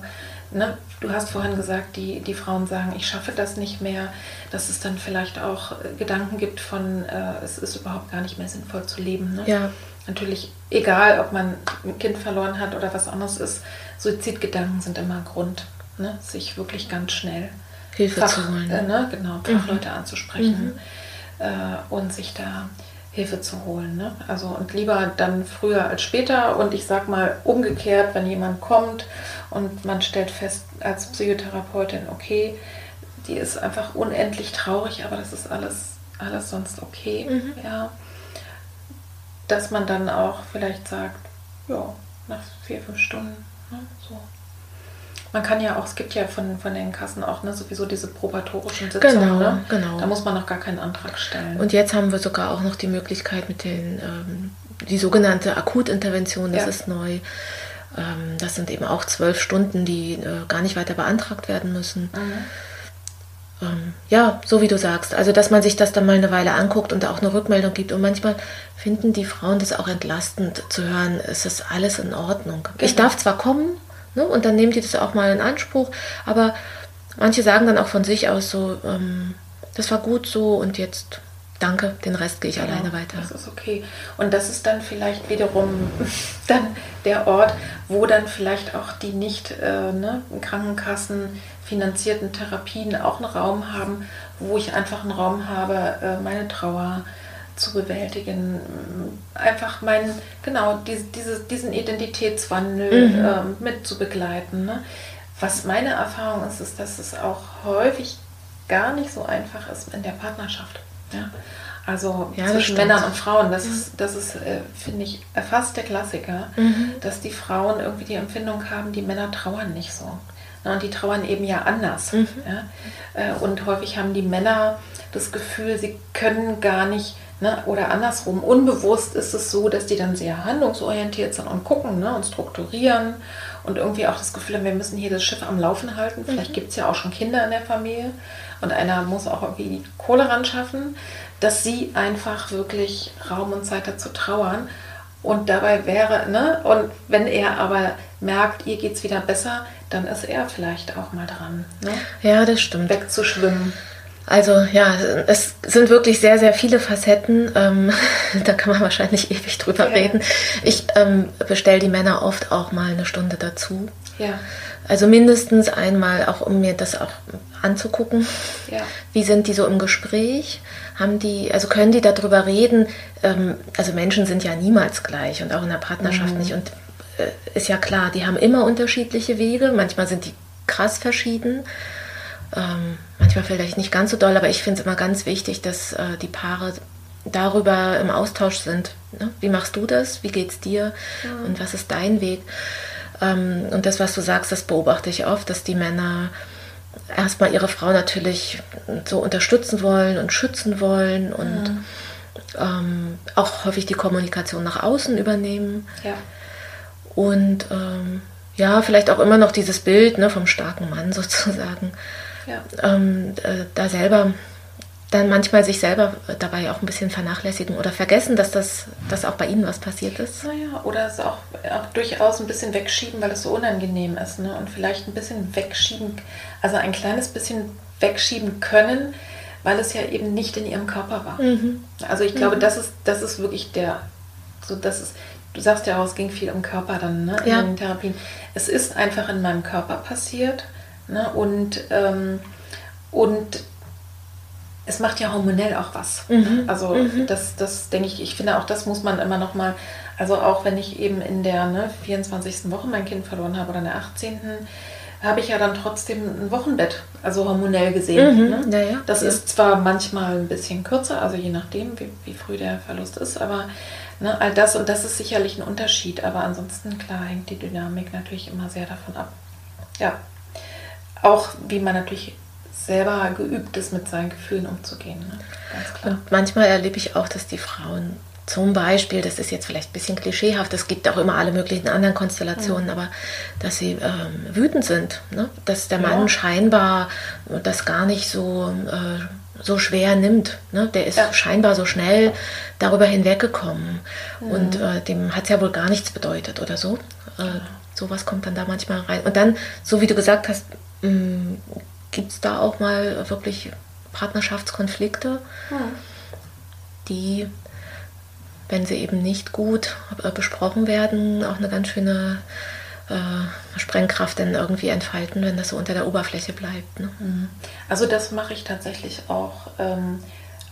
Ne? Du hast vorhin gesagt, die, die Frauen sagen, ich schaffe das nicht mehr, dass es dann vielleicht auch äh, Gedanken gibt von, äh, es ist überhaupt gar nicht mehr sinnvoll zu leben. Ne? Ja. Natürlich, egal ob man ein Kind verloren hat oder was anderes ist, Suizidgedanken sind immer ein Grund, ne? sich wirklich ganz schnell Hilfe Fach, zu holen. Äh, ne? Genau, Fachleute anzusprechen äh, und sich da Hilfe zu holen. Ne? Also und lieber dann früher als später und ich sag mal umgekehrt, wenn jemand kommt und man stellt fest als Psychotherapeutin, okay, die ist einfach unendlich traurig, aber das ist alles, alles sonst okay. Ja. Dass man dann auch vielleicht sagt, ja, nach vier, fünf Stunden, ne? so. Man kann ja auch, es gibt ja von, von den Kassen auch ne, sowieso diese probatorischen Sitzungen. Genau, ne? genau. Da muss man noch gar keinen Antrag stellen. Und jetzt haben wir sogar auch noch die Möglichkeit mit den, ähm, die sogenannte Akutintervention, das Ja. ist neu. Ähm, das sind eben auch zwölf Stunden, die äh, gar nicht weiter beantragt werden müssen. Mhm. Ähm, ja, so wie du sagst. Also, dass man sich das dann mal eine Weile anguckt und auch eine Rückmeldung gibt. Und manchmal finden die Frauen das auch entlastend zu hören, es ist alles in Ordnung. Ich Genau. darf zwar kommen, ne, und dann nehmen die das auch mal in Anspruch, aber manche sagen dann auch von sich aus so, ähm, das war gut so und jetzt danke, den Rest gehe ich Genau, alleine weiter. Das ist okay. Und das ist dann vielleicht wiederum dann der Ort, wo dann vielleicht auch die nicht äh, ne, Krankenkassen finanzierten Therapien auch einen Raum haben, wo ich einfach einen Raum habe, äh, meine Trauer zu bewältigen, einfach meinen, genau, diese, diese, diesen Identitätswandel Mhm. ähm, mit zu begleiten. Ne? Was meine Erfahrung ist, ist, dass es auch häufig gar nicht so einfach ist in der Partnerschaft. Ja? Also Ja, zwischen. Männern und Frauen, das ist, das ist äh, finde ich, fast der Klassiker, Mhm. dass die Frauen irgendwie die Empfindung haben, die Männer trauern nicht so. Na, und die trauern eben ja anders. Mhm. Ja? Äh, und häufig haben die Männer das Gefühl, sie können gar nicht, ne? oder andersrum, unbewusst ist es so, dass die dann sehr handlungsorientiert sind und gucken ne? und strukturieren und irgendwie auch das Gefühl haben, wir müssen hier das Schiff am Laufen halten. Vielleicht gibt es ja auch schon Kinder in der Familie und einer muss auch irgendwie die Kohle ran schaffen, dass sie einfach wirklich Raum und Zeit hat zu trauern. Und dabei wäre, ne, und wenn er aber merkt, ihr geht's wieder besser, dann ist er vielleicht auch mal dran, ne, Ja, das stimmt. wegzuschwimmen. Also ja, es sind wirklich sehr, sehr viele Facetten. Ähm, da kann man wahrscheinlich ewig drüber Ja. reden. Ich ähm, bestelle die Männer oft auch mal eine Stunde dazu. Ja, Also mindestens einmal, auch um mir das auch anzugucken. ja, Wie sind die so im Gespräch? Haben die, also können die darüber reden? Ähm, also Menschen sind ja niemals gleich und auch in der Partnerschaft nicht. Und äh, ist ja klar, die haben immer unterschiedliche Wege. Manchmal sind die krass verschieden. Ähm, manchmal vielleicht nicht ganz so doll, aber ich finde es immer ganz wichtig, dass äh, die Paare darüber im Austausch sind. Ne? Wie machst du das? Wie geht's dir? Und was ist dein Weg? Ähm, und das, was du sagst, das beobachte ich oft, dass die Männer erstmal ihre Frau natürlich so unterstützen wollen und schützen wollen und ähm, auch häufig die Kommunikation nach außen übernehmen. ja, Und ähm, ja, vielleicht auch immer noch dieses Bild ne, vom starken Mann sozusagen ja, ähm, äh, da selber dann manchmal sich selber dabei auch ein bisschen vernachlässigen oder vergessen, dass das dass auch bei ihnen was passiert ist. Naja, oder es auch, auch durchaus ein bisschen wegschieben, weil es so unangenehm ist. Ne? Und vielleicht ein bisschen wegschieben, also ein kleines bisschen wegschieben können, weil es ja eben nicht in ihrem Körper war. Mhm. Also ich glaube, mhm. das, ist, das ist wirklich der, so das ist, du sagst ja auch, es ging viel um Körper dann ne, in ja. den Therapien. Es ist einfach in meinem Körper passiert ne, und, ähm, und es macht ja hormonell auch was. Mhm. Also mhm. das, das denke ich, ich finde auch, das muss man immer noch mal, also auch wenn ich eben in der ne, 24. Woche mein Kind verloren habe oder in der 18 habe ich ja dann trotzdem ein Wochenbett, also hormonell gesehen. Mhm. Ne? Ja, ja. Das ja. ist zwar manchmal ein bisschen kürzer, also je nachdem, wie, wie früh der Verlust ist, aber ne, all das und das ist sicherlich ein Unterschied. Aber ansonsten, klar, hängt die Dynamik natürlich immer sehr davon ab. Ja. Auch wie man natürlich selber geübt ist, mit seinen Gefühlen umzugehen. Ne? Und manchmal erlebe ich auch, dass die Frauen zum Beispiel, das ist jetzt vielleicht ein bisschen klischeehaft, es gibt auch immer alle möglichen anderen Konstellationen, mhm. aber dass sie ähm, wütend sind, ne? dass der Mann ja. scheinbar das gar nicht so, äh, so schwer nimmt. Ne? Der ist ja. scheinbar so schnell darüber hinweggekommen mhm. und äh, dem hat es ja wohl gar nichts bedeutet oder so. Äh, sowas kommt dann da manchmal rein. Und dann, so wie du gesagt hast, gibt es da auch mal wirklich Partnerschaftskonflikte, ja. die wenn sie eben nicht gut äh, besprochen werden, auch eine ganz schöne äh, Sprengkraft dann irgendwie entfalten, wenn das so unter der Oberfläche bleibt. Ne? Mhm. Also das mache ich tatsächlich auch, ähm,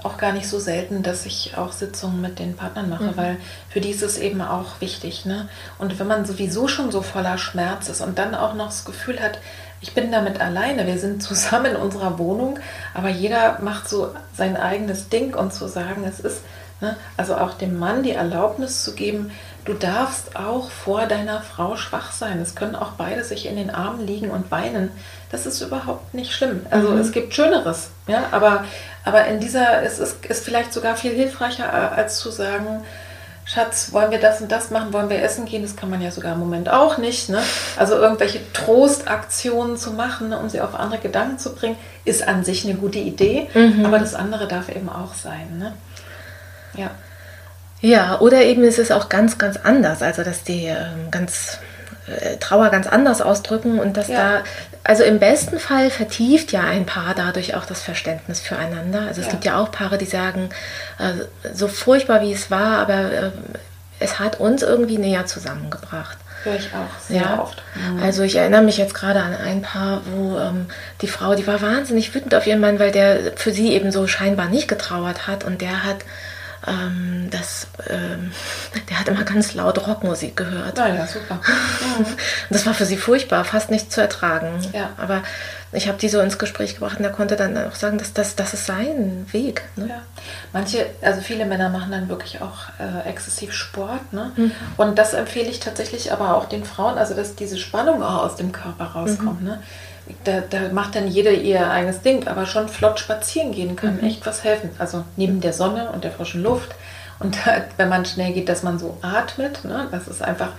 auch gar nicht so selten, dass ich auch Sitzungen mit den Partnern mache, mhm. weil für die ist es eben auch wichtig. Ne? Und wenn man sowieso schon so voller Schmerz ist und dann auch noch das Gefühl hat, ich bin damit alleine, wir sind zusammen in unserer Wohnung, aber jeder macht so sein eigenes Ding und zu sagen, es ist Ne? Also auch dem Mann die Erlaubnis zu geben, du darfst auch vor deiner Frau schwach sein. Es können auch beide sich in den Armen liegen und weinen. Das ist überhaupt nicht schlimm. Also mhm. es gibt Schöneres. Ja? Aber, aber in dieser, es ist, ist vielleicht sogar viel hilfreicher, äh, als zu sagen, Schatz, wollen wir das und das machen? Wollen wir essen gehen? Das kann man ja sogar im Moment auch nicht. Ne? Also irgendwelche Trostaktionen zu machen, ne, um sie auf andere Gedanken zu bringen, ist an sich eine gute Idee. Mhm. Aber das andere darf eben auch sein. Ne? Ja. Ja, oder eben ist es auch ganz, ganz anders. Also, dass die ähm, ganz Trauer ganz anders ausdrücken und dass ja. da, also im besten Fall vertieft ja ein Paar dadurch auch das Verständnis füreinander. Also es ja. gibt ja auch Paare, die sagen, äh, so furchtbar wie es war, aber äh, es hat uns irgendwie näher zusammengebracht. Höre ich auch sehr ja. oft. Mhm. Also ich erinnere mich jetzt gerade an ein Paar, wo ähm, die Frau, die war wahnsinnig wütend auf ihren Mann, weil der für sie eben so scheinbar nicht getrauert hat und der hat ähm, das, ähm, der hat immer ganz laut Rockmusik gehört. Ah ja, super. Mhm. Das war für sie furchtbar, fast nicht zu ertragen. Ja. Aber ich habe die so ins Gespräch gebracht und er konnte dann auch sagen, dass das, das ist sein Weg. Ne? Ja. Manche, also viele Männer machen dann wirklich auch äh, exzessiv Sport. Ne? Mhm. Und das empfehle ich tatsächlich aber auch den Frauen, also dass diese Spannung auch aus dem Körper rauskommt. Mhm. Ne? Da, da, macht dann jeder ihr eigenes Ding, aber schon flott spazieren gehen kann mhm. echt was helfen. Also neben der Sonne und der frischen Luft. Und da, wenn man schnell geht, dass man so atmet, ne, dass es einfach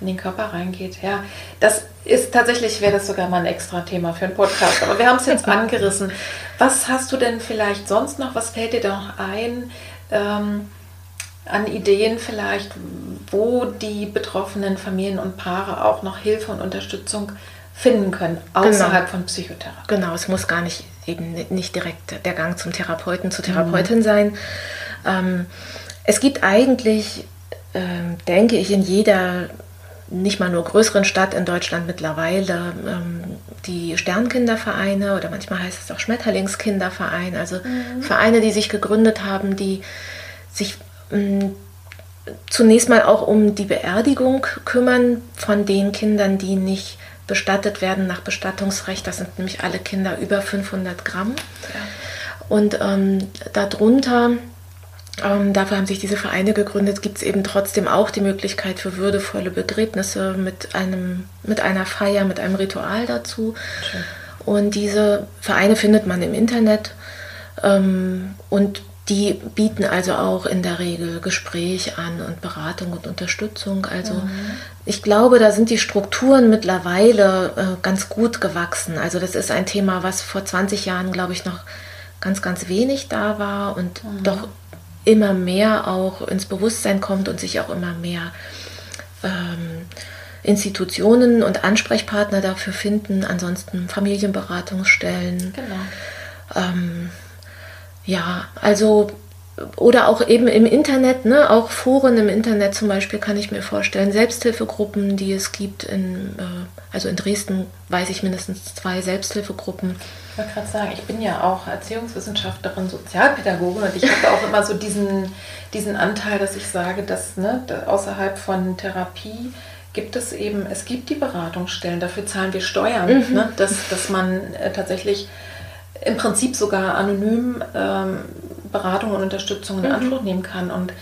in den Körper reingeht. Ja, das ist tatsächlich, wäre das sogar mal ein extra Thema für einen Podcast. Aber wir haben es jetzt angerissen. Was hast du denn vielleicht sonst noch? Was fällt dir da noch ein? Ähm, an Ideen vielleicht, wo die betroffenen Familien und Paare auch noch Hilfe und Unterstützung finden können, außerhalb genau. von Psychotherapie. Genau, es muss gar nicht eben nicht direkt der Gang zum Therapeuten, zur Therapeutin mhm. sein. Ähm, es gibt eigentlich, äh, denke ich, in jeder nicht mal nur größeren Stadt in Deutschland mittlerweile ähm, die Sternkindervereine oder manchmal heißt es auch Schmetterlingskinderverein, also mhm. Vereine, die sich gegründet haben, die sich ähm, zunächst mal auch um die Beerdigung kümmern von den Kindern, die nicht bestattet werden nach Bestattungsrecht. Das sind nämlich alle Kinder über 500 Gramm. Ja. Und ähm, darunter, ähm, dafür haben sich diese Vereine gegründet, gibt es eben trotzdem auch die Möglichkeit für würdevolle Begräbnisse mit, einem, mit einer Feier, mit einem Ritual dazu. Schön. Und diese Vereine findet man im Internet. Ähm, und die bieten also auch in der Regel Gespräch an und Beratung und Unterstützung. Also mhm. ich glaube, da sind die Strukturen mittlerweile äh, ganz gut gewachsen. Also das ist ein Thema, was vor 20 Jahren, glaube ich, noch ganz, ganz wenig da war und mhm. doch immer mehr auch ins Bewusstsein kommt und sich auch immer mehr ähm, Institutionen und Ansprechpartner dafür finden. Ansonsten Familienberatungsstellen. Genau. Ähm, ja, also oder auch eben im Internet, ne, auch Foren im Internet zum Beispiel kann ich mir vorstellen, Selbsthilfegruppen, die es gibt, in, äh, also in Dresden weiß ich mindestens zwei Selbsthilfegruppen. Ich wollte gerade sagen, ich bin ja auch Erziehungswissenschaftlerin, Sozialpädagogin und ich habe auch immer so diesen, diesen Anteil, dass ich sage, dass ne, außerhalb von Therapie gibt es eben, es gibt die Beratungsstellen, dafür zahlen wir Steuern, mhm. ne, dass, dass man äh, tatsächlich im Prinzip sogar anonym ähm, Beratung und Unterstützung in mhm. Anspruch nehmen kann. Und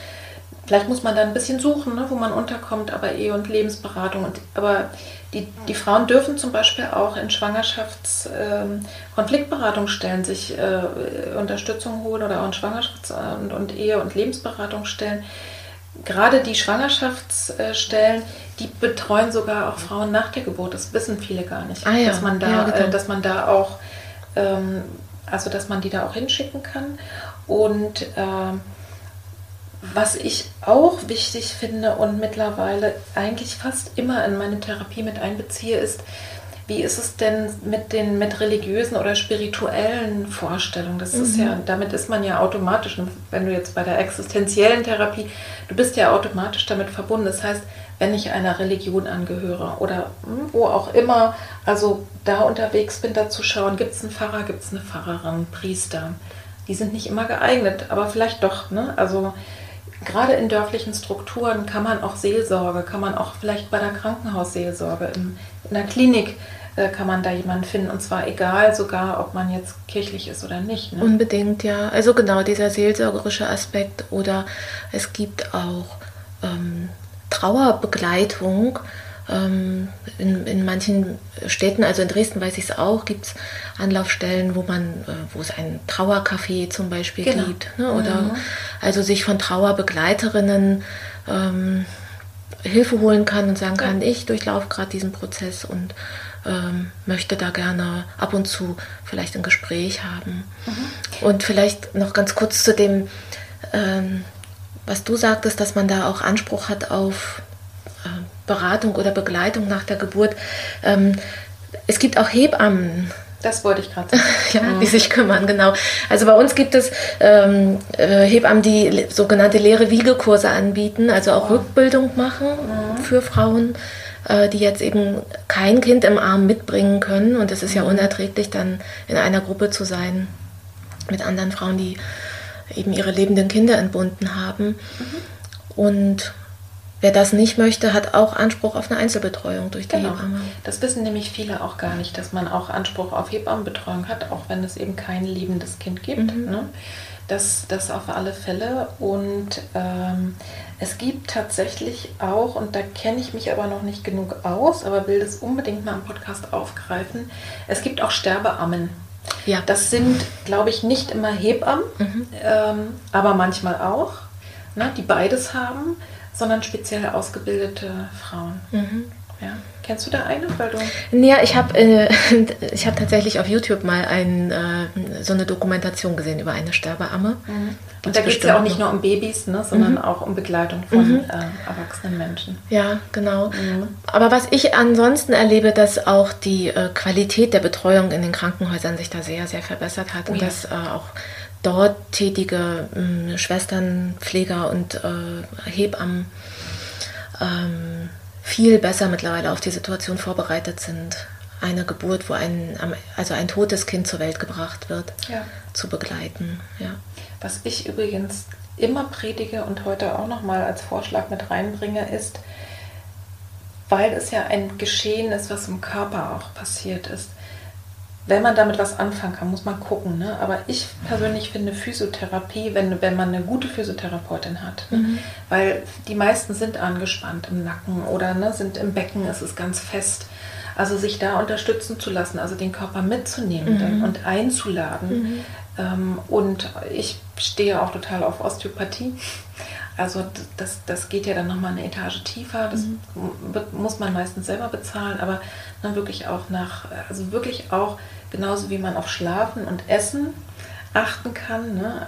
vielleicht muss man da ein bisschen suchen, ne, wo man unterkommt, aber Ehe- und Lebensberatung. Und, aber die, die Frauen dürfen zum Beispiel auch in Schwangerschaftskonfliktberatungsstellen ähm, sich äh, Unterstützung holen oder auch in Schwangerschafts- und, und Ehe- und Lebensberatungsstellen. Gerade die Schwangerschaftsstellen, die betreuen sogar auch Frauen nach der Geburt. Das wissen viele gar nicht, ah ja, dass man da, ja, äh, dass man da auch ähm, also dass man die da auch hinschicken kann. Und äh, was ich auch wichtig finde und mittlerweile eigentlich fast immer in meine Therapie mit einbeziehe, ist, wie ist es denn mit den mit religiösen oder spirituellen Vorstellungen? Das mhm. ist ja, damit ist man ja automatisch, wenn du jetzt bei der existenziellen Therapie, du bist ja automatisch damit verbunden. Das heißt, wenn ich einer Religion angehöre oder wo auch immer, also da unterwegs bin, da zu schauen, gibt es einen Pfarrer, gibt es eine Pfarrerin, Priester. Die sind nicht immer geeignet, aber vielleicht doch. Ne? Also gerade in dörflichen Strukturen kann man auch Seelsorge, kann man auch vielleicht bei der Krankenhausseelsorge, in, in der Klinik äh, kann man da jemanden finden und zwar egal sogar, ob man jetzt kirchlich ist oder nicht. Ne? Unbedingt, ja. Also genau dieser seelsorgerische Aspekt oder es gibt auch ähm, Trauerbegleitung. Ähm, in, in manchen Städten, also in Dresden weiß ich es auch, gibt es Anlaufstellen, wo man, äh, wo es ein Trauercafé zum Beispiel genau. gibt. Ne? Oder mhm. also sich von Trauerbegleiterinnen ähm, Hilfe holen kann und sagen kann, ja. ich durchlaufe gerade diesen Prozess und ähm, möchte da gerne ab und zu vielleicht ein Gespräch haben. Mhm. Und vielleicht noch ganz kurz zu dem, ähm, was du sagtest, dass man da auch Anspruch hat auf äh, Beratung oder Begleitung nach der Geburt. Ähm, es gibt auch Hebammen. Das wollte ich gerade sagen. ja, mhm. die sich kümmern, genau. Also bei uns gibt es ähm, äh, Hebammen, die sogenannte leere Wiegekurse anbieten, also auch oh. Rückbildung machen mhm. für Frauen, äh, die jetzt eben kein Kind im Arm mitbringen können. Und es ist ja mhm. unerträglich, dann in einer Gruppe zu sein mit anderen Frauen, die eben ihre lebenden Kinder entbunden haben. Mhm. Und wer das nicht möchte, hat auch Anspruch auf eine Einzelbetreuung durch die genau. Hebamme. Das wissen nämlich viele auch gar nicht, dass man auch Anspruch auf Hebammenbetreuung hat, auch wenn es eben kein lebendes Kind gibt. Mhm. Ne? Das, das auf alle Fälle. Und ähm, es gibt tatsächlich auch, und da kenne ich mich aber noch nicht genug aus, aber will das unbedingt mal im Podcast aufgreifen, es gibt auch Sterbeammen. Ja. Das sind, glaube ich, nicht immer Hebammen, mhm. ähm, aber manchmal auch, ne, die beides haben, sondern speziell ausgebildete Frauen. Mhm. Ja. Kennst du da eine? Weil du ja, ich habe äh, hab tatsächlich auf YouTube mal ein, äh, so eine Dokumentation gesehen über eine Sterbeamme. Mhm. Und da geht es ja auch nicht nur um Babys, ne, sondern mhm. auch um Begleitung von mhm. äh, erwachsenen Menschen. Ja, genau. Mhm. Aber was ich ansonsten erlebe, dass auch die äh, Qualität der Betreuung in den Krankenhäusern sich da sehr, sehr verbessert hat. Oh, und ja. dass äh, auch dort tätige ähm, Schwestern, Pfleger und äh, Hebammen ähm, viel besser mittlerweile auf die Situation vorbereitet sind, eine Geburt, wo ein, also ein totes Kind zur Welt gebracht wird, ja. zu begleiten. Ja. Was ich übrigens immer predige und heute auch nochmal als Vorschlag mit reinbringe, ist, weil es ja ein Geschehen ist, was im Körper auch passiert ist, wenn man damit was anfangen kann, muss man gucken. Ne? Aber ich persönlich finde Physiotherapie, wenn, wenn man eine gute Physiotherapeutin hat, ne? mhm. weil die meisten sind angespannt im Nacken oder ne, sind im Becken, es ist ganz fest. Also sich da unterstützen zu lassen, also den Körper mitzunehmen mhm. und einzuladen. Mhm. Ähm, und ich stehe auch total auf Osteopathie. Also das, das geht ja dann nochmal eine Etage tiefer. Das mhm. muss man meistens selber bezahlen, aber dann wirklich auch nach, also wirklich auch genauso wie man auf Schlafen und Essen achten kann. Ne?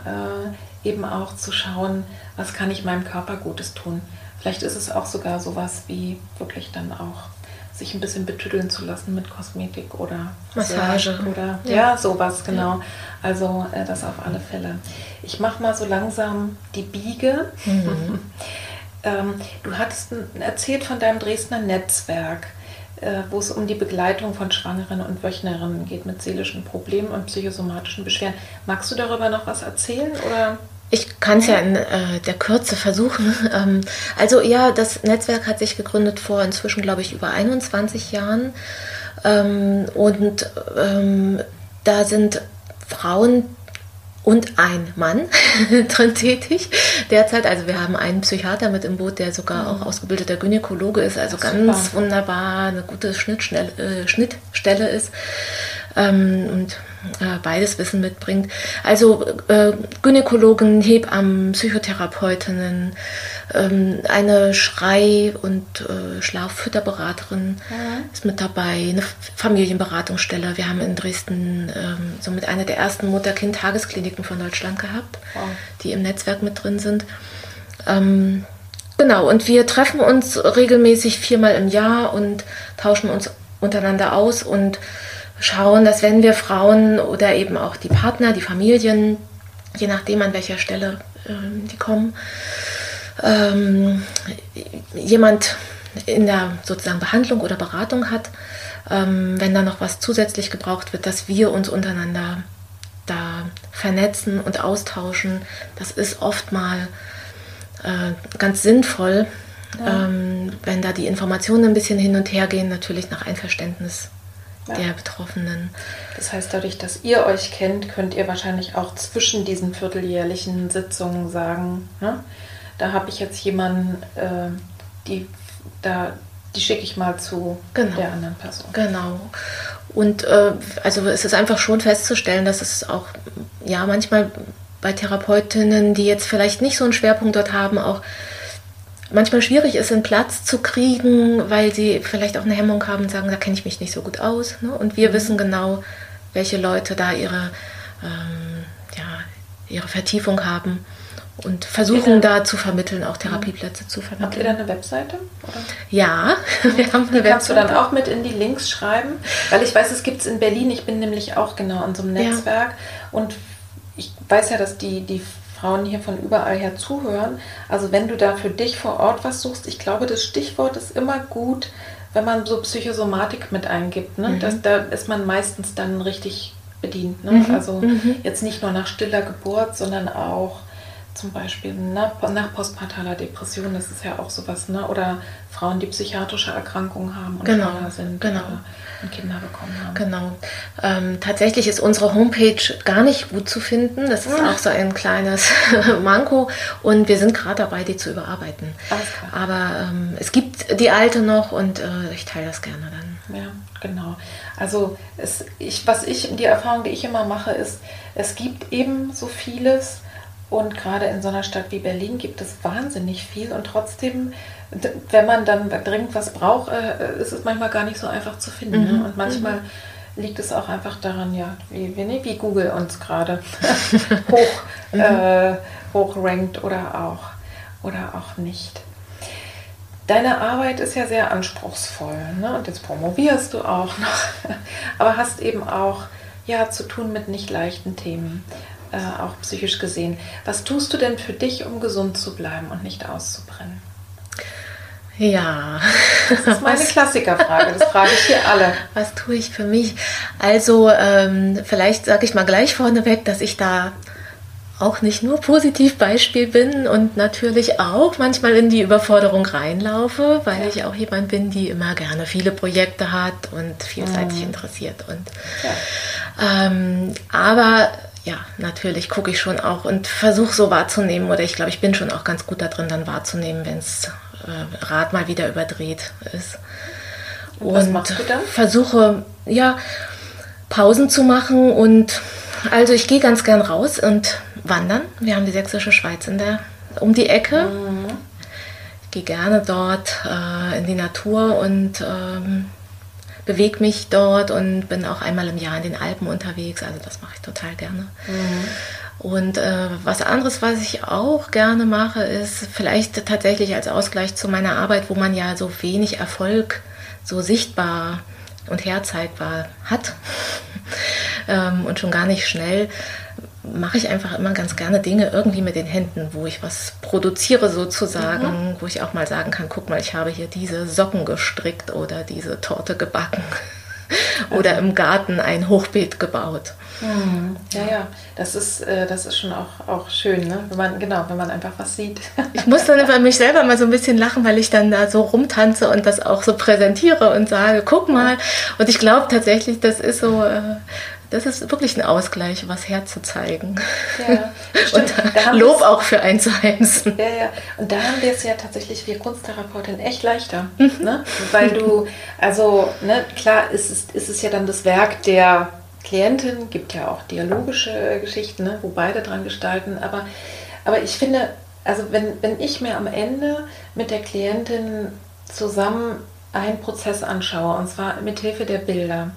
Äh, eben auch zu schauen, was kann ich meinem Körper Gutes tun. Vielleicht ist es auch sogar sowas wie wirklich dann auch sich ein bisschen betüddeln zu lassen mit Kosmetik oder Massage oder ja, ja sowas genau. Ja. Also äh, das auf alle Fälle. Ich mache mal so langsam die Biege. Mhm. ähm, du hattest erzählt von deinem Dresdner Netzwerk, äh, wo es um die Begleitung von Schwangeren und Wöchnerinnen geht mit seelischen Problemen und psychosomatischen Beschwerden. Magst du darüber noch was erzählen oder? Ich kann es ja in äh, der Kürze versuchen. Ähm, also ja, das Netzwerk hat sich gegründet vor inzwischen, glaube ich, über 21 Jahren. Ähm, und ähm, da sind Frauen und ein Mann drin tätig derzeit. Also wir haben einen Psychiater mit im Boot, der sogar mhm. auch ausgebildeter Gynäkologe ist, also ganz super. wunderbar, eine gute Schnittstelle, äh, Schnittstelle ist. Ähm, und äh, beides Wissen mitbringt. Also äh, Gynäkologen, Hebammen, Psychotherapeutinnen, ähm, eine Schrei- und äh, Schlaffütterberaterin mhm. ist mit dabei, eine Familienberatungsstelle. Wir haben in Dresden ähm, somit eine der ersten Mutter-Kind-Tageskliniken von Deutschland gehabt, wow. die im Netzwerk mit drin sind. Ähm, genau, und wir treffen uns regelmäßig viermal im Jahr und tauschen uns untereinander aus und schauen, dass wenn wir Frauen oder eben auch die Partner, die Familien, je nachdem an welcher Stelle äh, die kommen, ähm, jemand in der sozusagen Behandlung oder Beratung hat, ähm, wenn da noch was zusätzlich gebraucht wird, dass wir uns untereinander da vernetzen und austauschen. Das ist oft mal äh, ganz sinnvoll, ja. ähm, wenn da die Informationen ein bisschen hin und her gehen, natürlich nach Einverständnis ja. der Betroffenen. Das heißt, dadurch, dass ihr euch kennt, könnt ihr wahrscheinlich auch zwischen diesen vierteljährlichen Sitzungen sagen, ne? da habe ich jetzt jemanden, äh, die da die schicke ich mal zu genau. der anderen Person. Genau. Und äh, also es ist einfach schon festzustellen, dass es auch ja manchmal bei Therapeutinnen, die jetzt vielleicht nicht so einen Schwerpunkt dort haben, auch manchmal schwierig ist, einen Platz zu kriegen, weil sie vielleicht auch eine Hemmung haben und sagen, da kenne ich mich nicht so gut aus. Ne? Und wir mhm. wissen genau, welche Leute da ihre, ähm, ja, ihre Vertiefung haben und versuchen da zu vermitteln, auch Therapieplätze zu vermitteln. Habt ihr da eine Webseite? Oder? Ja, wir haben eine die Webseite. Kannst du dann auch mit in die Links schreiben? Weil ich weiß, es gibt es in Berlin. Ich bin nämlich auch genau an so einem Netzwerk. Ja. Und ich weiß ja, dass die, die Frauen hier von überall her zuhören. Also wenn du da für dich vor Ort was suchst, ich glaube, das Stichwort ist immer gut, wenn man so Psychosomatik mit eingibt. Ne? Mhm. Das, da ist man meistens dann richtig bedient. Ne? Mhm. Also mhm. jetzt nicht nur nach stiller Geburt, sondern auch zum Beispiel nach, nach postpartaler Depression, das ist ja auch sowas, ne? oder Frauen, die psychiatrische Erkrankungen haben und genau, schwanger sind genau. und Kinder bekommen haben. Genau. Ähm, tatsächlich ist unsere Homepage gar nicht gut zu finden. Das ist ja. auch so ein kleines Manko und wir sind gerade dabei, die zu überarbeiten. Alles klar. Aber ähm, es gibt die alte noch und äh, ich teile das gerne dann. Ja, genau. Also es, ich, was ich, die Erfahrung, die ich immer mache, ist, es gibt eben so vieles, und gerade in so einer Stadt wie Berlin gibt es wahnsinnig viel und trotzdem, wenn man dann dringend was braucht, äh, ist es manchmal gar nicht so einfach zu finden. Ne? Mhm. Ne? Und manchmal mhm. liegt es auch einfach daran, ja, wie, wie, Google uns gerade hoch, mhm. äh, hoch rankt oder auch, oder auch nicht. Deine Arbeit ist ja sehr anspruchsvoll ne? und jetzt promovierst du auch noch, aber hast eben auch ja, zu tun mit nicht leichten Themen äh, auch psychisch gesehen. Was tust du denn für dich, um gesund zu bleiben und nicht auszubrennen? Ja. Das ist meine Klassikerfrage, das frage ich hier alle. Was tue ich für mich? Also, ähm, vielleicht sage ich mal gleich vorneweg, dass ich da auch nicht nur positiv Beispiel bin und natürlich auch manchmal in die Überforderung reinlaufe, weil ja. ich auch jemand bin, die immer gerne viele Projekte hat und vielseitig mhm. interessiert. Und, ja. ähm, aber ja, natürlich gucke ich schon auch und versuche so wahrzunehmen, oder ich glaube, ich bin schon auch ganz gut darin, dann wahrzunehmen, wenn es äh, Rad mal wieder überdreht ist. Und, und was machst du dann? Versuche, ja, Pausen zu machen und also ich gehe ganz gern raus und wandern. Wir haben die sächsische Schweiz in der, um die Ecke. Mhm. Ich gehe gerne dort äh, in die Natur und ähm, bewege mich dort und bin auch einmal im Jahr in den Alpen unterwegs. Also das mache ich total gerne. Mhm. Und äh, was anderes, was ich auch gerne mache, ist vielleicht tatsächlich als Ausgleich zu meiner Arbeit, wo man ja so wenig Erfolg so sichtbar und herzeigbar hat ähm, und schon gar nicht schnell, mache ich einfach immer ganz gerne Dinge irgendwie mit den Händen, wo ich was produziere sozusagen, mhm. wo ich auch mal sagen kann, guck mal, ich habe hier diese Socken gestrickt oder diese Torte gebacken oder im Garten ein Hochbeet gebaut. Mhm. Ja, ja, das ist, äh, das ist schon auch, auch schön, ne? wenn man, genau, wenn man einfach was sieht. ich muss dann über mich selber mal so ein bisschen lachen, weil ich dann da so rumtanze und das auch so präsentiere und sage, guck mal. Und ich glaube tatsächlich, das ist so, äh, das ist wirklich ein Ausgleich, was herzuzeigen. Ja, und Lob auch für einzuheimsen. Ja, ja. Und da haben wir es ja tatsächlich, wir Kunsttherapeutin, echt leichter. Mhm. Ne? Weil du, also, ne, klar ist es, ist es ja dann das Werk der Klientin, gibt ja auch dialogische Geschichten, ne, wo beide dran gestalten. Aber, aber ich finde, also wenn, wenn ich mir am Ende mit der Klientin zusammen einen Prozess anschaue, und zwar mit Hilfe der Bilder,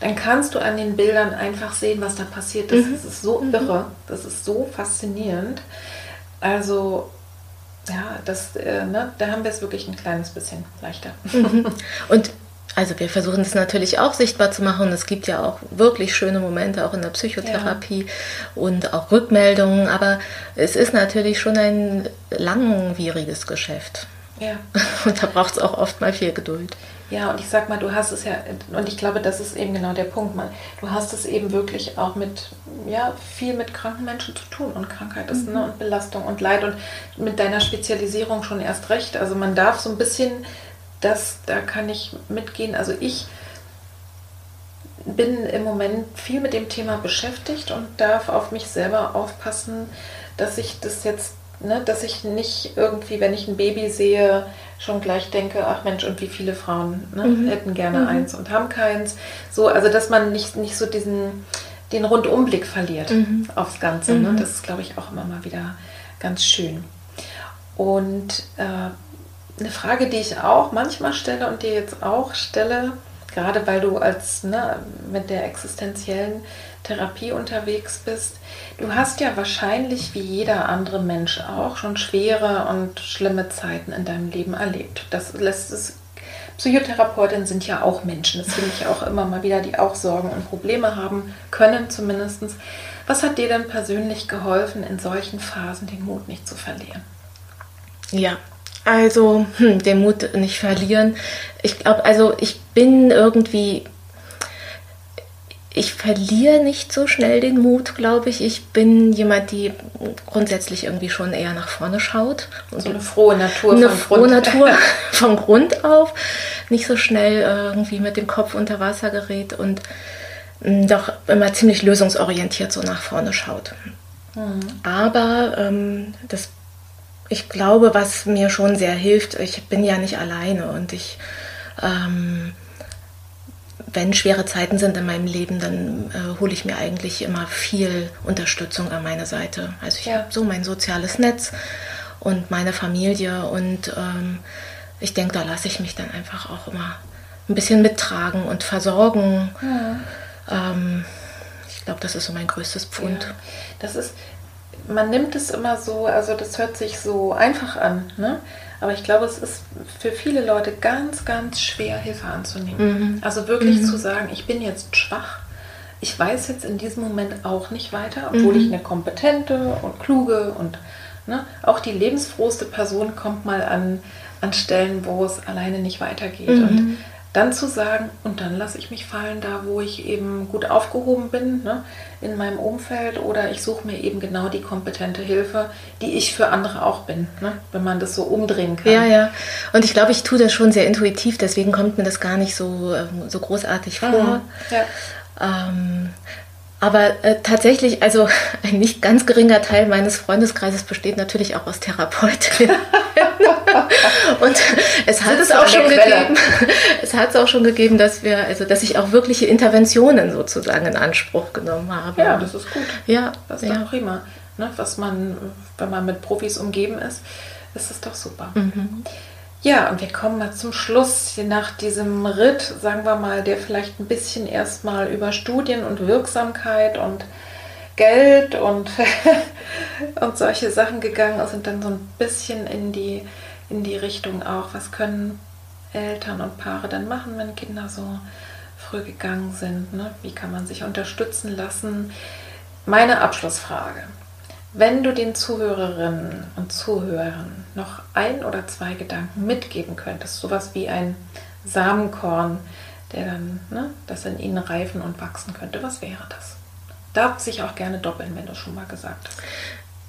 dann kannst du an den Bildern einfach sehen, was da passiert ist. Mhm. Das ist so mhm. irre, das ist so faszinierend. Also ja, das, äh, ne, da haben wir es wirklich ein kleines bisschen leichter. Mhm. Und also wir versuchen es natürlich auch sichtbar zu machen. Es gibt ja auch wirklich schöne Momente, auch in der Psychotherapie ja. und auch Rückmeldungen. Aber es ist natürlich schon ein langwieriges Geschäft. Ja. Und da braucht es auch oft mal viel Geduld. Ja, und ich sag mal, du hast es ja, und ich glaube, das ist eben genau der Punkt, man. Du hast es eben wirklich auch mit, ja, viel mit kranken Menschen zu tun und Krankheit ist, ne, mhm. ne, und Belastung und Leid und mit deiner Spezialisierung schon erst recht. Also man darf so ein bisschen, das, da kann ich mitgehen. Also ich bin im Moment viel mit dem Thema beschäftigt und darf auf mich selber aufpassen, dass ich das jetzt ne, dass ich nicht irgendwie, wenn ich ein Baby sehe, schon gleich denke, ach Mensch, und wie viele Frauen ne, mhm. hätten gerne mhm. eins und haben keins. So, also dass man nicht, nicht so diesen den Rundumblick verliert mhm. aufs Ganze. Ne? Mhm. Das ist, glaube ich, auch immer mal wieder ganz schön. Und äh, eine Frage, die ich auch manchmal stelle und dir jetzt auch stelle, gerade weil du als ne, mit der existenziellen Therapie unterwegs bist. Du hast ja wahrscheinlich wie jeder andere Mensch auch schon schwere und schlimme Zeiten in deinem Leben erlebt. Das lässt es. Psychotherapeutinnen sind ja auch Menschen. Das finde ich auch immer mal wieder, die auch Sorgen und Probleme haben können, zumindest. Was hat dir denn persönlich geholfen, in solchen Phasen den Mut nicht zu verlieren? Ja, also hm, den Mut nicht verlieren. Ich glaube, also ich bin irgendwie ich verliere nicht so schnell den Mut, glaube ich. Ich bin jemand, die grundsätzlich irgendwie schon eher nach vorne schaut. Und so eine frohe Natur. Eine frohe Grund. Natur von Grund auf. Nicht so schnell irgendwie mit dem Kopf unter Wasser gerät und hm, doch immer ziemlich lösungsorientiert so nach vorne schaut. Mhm. Aber ähm, das, ich glaube, was mir schon sehr hilft, ich bin ja nicht alleine und ich ähm, wenn schwere Zeiten sind in meinem Leben, dann äh, hole ich mir eigentlich immer viel Unterstützung an meine Seite. Also ich ja. habe so mein soziales Netz und meine Familie und ähm, ich denke, da lasse ich mich dann einfach auch immer ein bisschen mittragen und versorgen. Ja. Ähm, ich glaube, das ist so mein größtes Pfund. Ja. Das ist, man nimmt es immer so, also das hört sich so einfach an, ne? Aber ich glaube, es ist für viele Leute ganz, ganz schwer, Hilfe anzunehmen. Mhm. Also wirklich mhm. zu sagen, ich bin jetzt schwach. Ich weiß jetzt in diesem Moment auch nicht weiter, obwohl mhm. ich eine kompetente und kluge und ne, auch die lebensfrohste Person kommt mal an, an Stellen, wo es alleine nicht weitergeht. Und mhm dann zu sagen, und dann lasse ich mich fallen da, wo ich eben gut aufgehoben bin, ne, in meinem Umfeld, oder ich suche mir eben genau die kompetente Hilfe, die ich für andere auch bin, ne, wenn man das so umdrehen kann. Ja, ja. Und ich glaube, ich tue das schon sehr intuitiv, deswegen kommt mir das gar nicht so, ähm, so großartig vor. Mhm. Ja. Ähm, aber äh, tatsächlich, also ein nicht ganz geringer Teil meines Freundeskreises besteht natürlich auch aus Therapeutinnen. und es hat es auch schon gegeben, es hat es auch schon gegeben, dass wir, also dass ich auch wirkliche Interventionen sozusagen in Anspruch genommen habe. Ja, das ist gut. Ja, das ist ja. doch prima. Ne, was man, wenn man mit Profis umgeben ist, ist es doch super. Mhm. Ja, und wir kommen mal zum Schluss nach diesem Ritt, sagen wir mal, der vielleicht ein bisschen erstmal über Studien und Wirksamkeit und Geld und, und solche Sachen gegangen ist und dann so ein bisschen in die, in die Richtung auch, was können Eltern und Paare dann machen, wenn Kinder so früh gegangen sind. Ne? Wie kann man sich unterstützen lassen? Meine Abschlussfrage. Wenn du den Zuhörerinnen und Zuhörern noch ein oder zwei Gedanken mitgeben könntest, sowas wie ein Samenkorn, der dann, ne, das in ihnen reifen und wachsen könnte, was wäre das? Darf sich auch gerne doppeln, wenn du schon mal gesagt hast.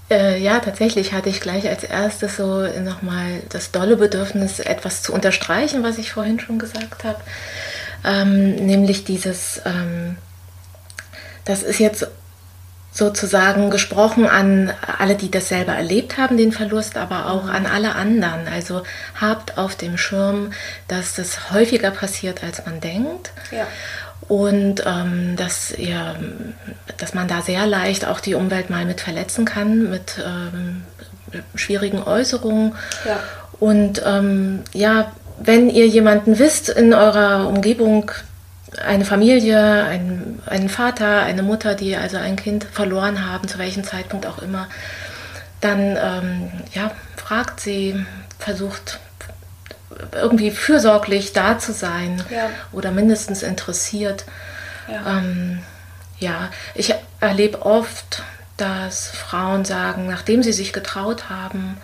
Äh, ja, tatsächlich hatte ich gleich als erstes so nochmal das dolle Bedürfnis, etwas zu unterstreichen, was ich vorhin schon gesagt habe. Ähm, nämlich dieses, ähm, das ist jetzt sozusagen gesprochen an alle, die das selber erlebt haben, den Verlust, aber auch an alle anderen. Also habt auf dem Schirm, dass das häufiger passiert, als man denkt. Ja. Und ähm, dass, ihr, dass man da sehr leicht auch die Umwelt mal mit verletzen kann, mit ähm, schwierigen Äußerungen. Ja. Und ähm, ja, wenn ihr jemanden wisst in eurer Umgebung, eine Familie, ein, einen Vater, eine Mutter, die also ein Kind verloren haben, zu welchem Zeitpunkt auch immer, dann ähm, ja, fragt sie, versucht irgendwie fürsorglich da zu sein ja. oder mindestens interessiert. Ja, ähm, ja ich erlebe oft, dass Frauen sagen, nachdem sie sich getraut haben,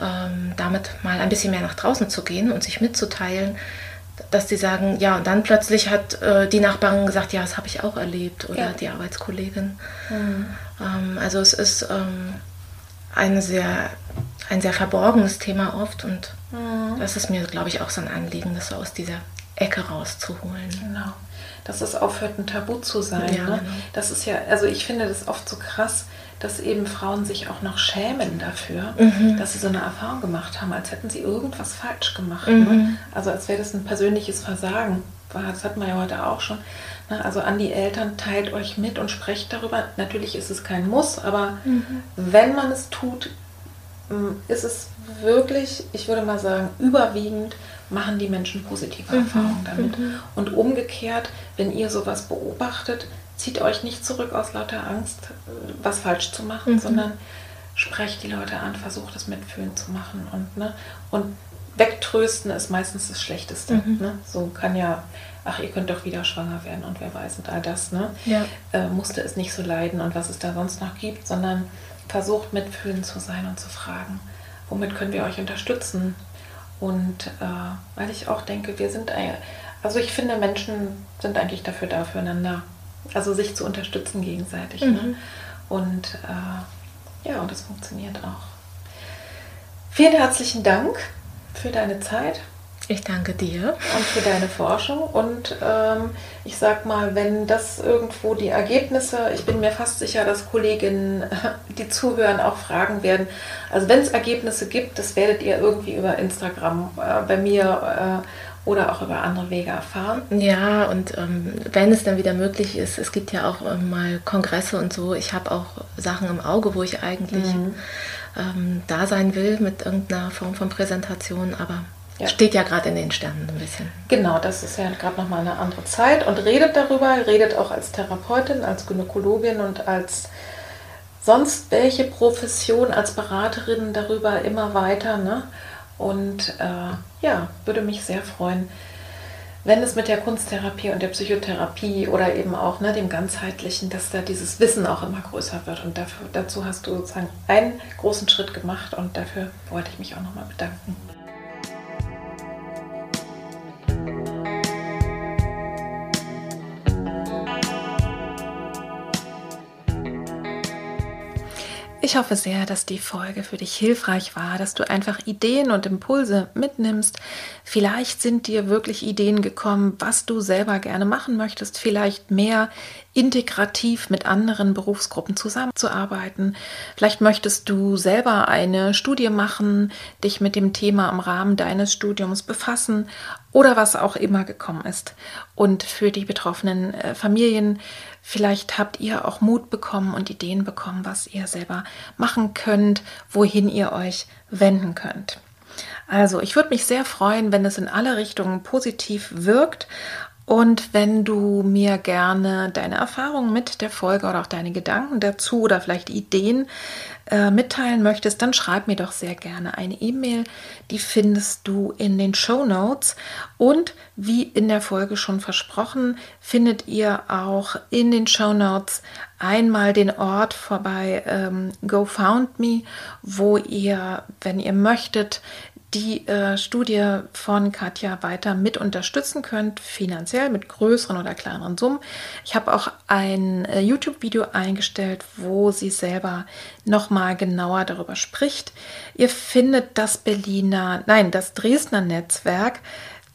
ähm, damit mal ein bisschen mehr nach draußen zu gehen und sich mitzuteilen, dass die sagen, ja, und dann plötzlich hat äh, die Nachbarin gesagt, ja, das habe ich auch erlebt oder ja. die Arbeitskollegin. Mhm. Ähm, also es ist ähm, eine sehr, ein sehr verborgenes Thema oft und mhm. das ist mir, glaube ich, auch so ein Anliegen, das so aus dieser Ecke rauszuholen. Genau. Dass es aufhört, ein Tabu zu sein. Ja, ne? genau. Das ist ja, also ich finde das oft so krass, dass eben Frauen sich auch noch schämen dafür, mhm. dass sie so eine Erfahrung gemacht haben, als hätten sie irgendwas falsch gemacht. Ne? Mhm. Ne? Also als wäre das ein persönliches Versagen. Das hat man ja heute auch schon. Ne? Also an die Eltern, teilt euch mit und sprecht darüber. Natürlich ist es kein Muss, aber mhm. wenn man es tut, ist es wirklich, ich würde mal sagen, überwiegend machen die Menschen positive mhm. Erfahrungen damit. Mhm. Und umgekehrt, wenn ihr sowas beobachtet, zieht euch nicht zurück aus lauter Angst, was falsch zu machen, mhm. sondern sprecht die Leute an, versucht es mitfühlen zu machen und, ne, und wegtrösten ist meistens das Schlechteste. Mhm. Ne? So kann ja, ach, ihr könnt doch wieder schwanger werden und wer weiß und all das, ne? Ja. Äh, musste es nicht so leiden und was es da sonst noch gibt, sondern versucht mitfühlen zu sein und zu fragen, womit können wir euch unterstützen? Und äh, weil ich auch denke, wir sind, also ich finde, Menschen sind eigentlich dafür da, füreinander also sich zu unterstützen gegenseitig. Ne? Mhm. Ne? Und äh, ja, und das funktioniert auch. Vielen herzlichen Dank für deine Zeit. Ich danke dir. Und für deine Forschung. Und ähm, ich sag mal, wenn das irgendwo die Ergebnisse, ich bin mir fast sicher, dass Kolleginnen, die zuhören, auch fragen werden. Also wenn es Ergebnisse gibt, das werdet ihr irgendwie über Instagram äh, bei mir äh, oder auch über andere Wege erfahren. Ja, und ähm, wenn es dann wieder möglich ist, es gibt ja auch ähm, mal Kongresse und so. Ich habe auch Sachen im Auge, wo ich eigentlich mhm. ähm, da sein will mit irgendeiner Form von Präsentation, aber ja. steht ja gerade in den Sternen ein bisschen. Genau, das ist ja gerade nochmal eine andere Zeit und redet darüber, redet auch als Therapeutin, als Gynäkologin und als sonst welche Profession, als Beraterin darüber immer weiter. Ne? Und äh, ja, würde mich sehr freuen, wenn es mit der Kunsttherapie und der Psychotherapie oder eben auch ne, dem ganzheitlichen, dass da dieses Wissen auch immer größer wird. Und dafür, dazu hast du sozusagen einen großen Schritt gemacht und dafür wollte ich mich auch nochmal bedanken. Ich hoffe sehr, dass die Folge für dich hilfreich war, dass du einfach Ideen und Impulse mitnimmst. Vielleicht sind dir wirklich Ideen gekommen, was du selber gerne machen möchtest, vielleicht mehr integrativ mit anderen Berufsgruppen zusammenzuarbeiten. Vielleicht möchtest du selber eine Studie machen, dich mit dem Thema im Rahmen deines Studiums befassen oder was auch immer gekommen ist. Und für die betroffenen äh, Familien, vielleicht habt ihr auch Mut bekommen und Ideen bekommen, was ihr selber machen könnt, wohin ihr euch wenden könnt. Also, ich würde mich sehr freuen, wenn es in alle Richtungen positiv wirkt und wenn du mir gerne deine Erfahrungen mit der Folge oder auch deine Gedanken dazu oder vielleicht Ideen äh, mitteilen möchtest, dann schreib mir doch sehr gerne eine E-Mail. Die findest du in den Show Notes. Und wie in der Folge schon versprochen, findet ihr auch in den Show Notes einmal den Ort vorbei ähm, GoFoundMe, wo ihr, wenn ihr möchtet, die äh, Studie von Katja weiter mit unterstützen könnt, finanziell mit größeren oder kleineren Summen. Ich habe auch ein äh, YouTube-Video eingestellt, wo sie selber nochmal genauer darüber spricht. Ihr findet das Berliner, nein, das Dresdner Netzwerk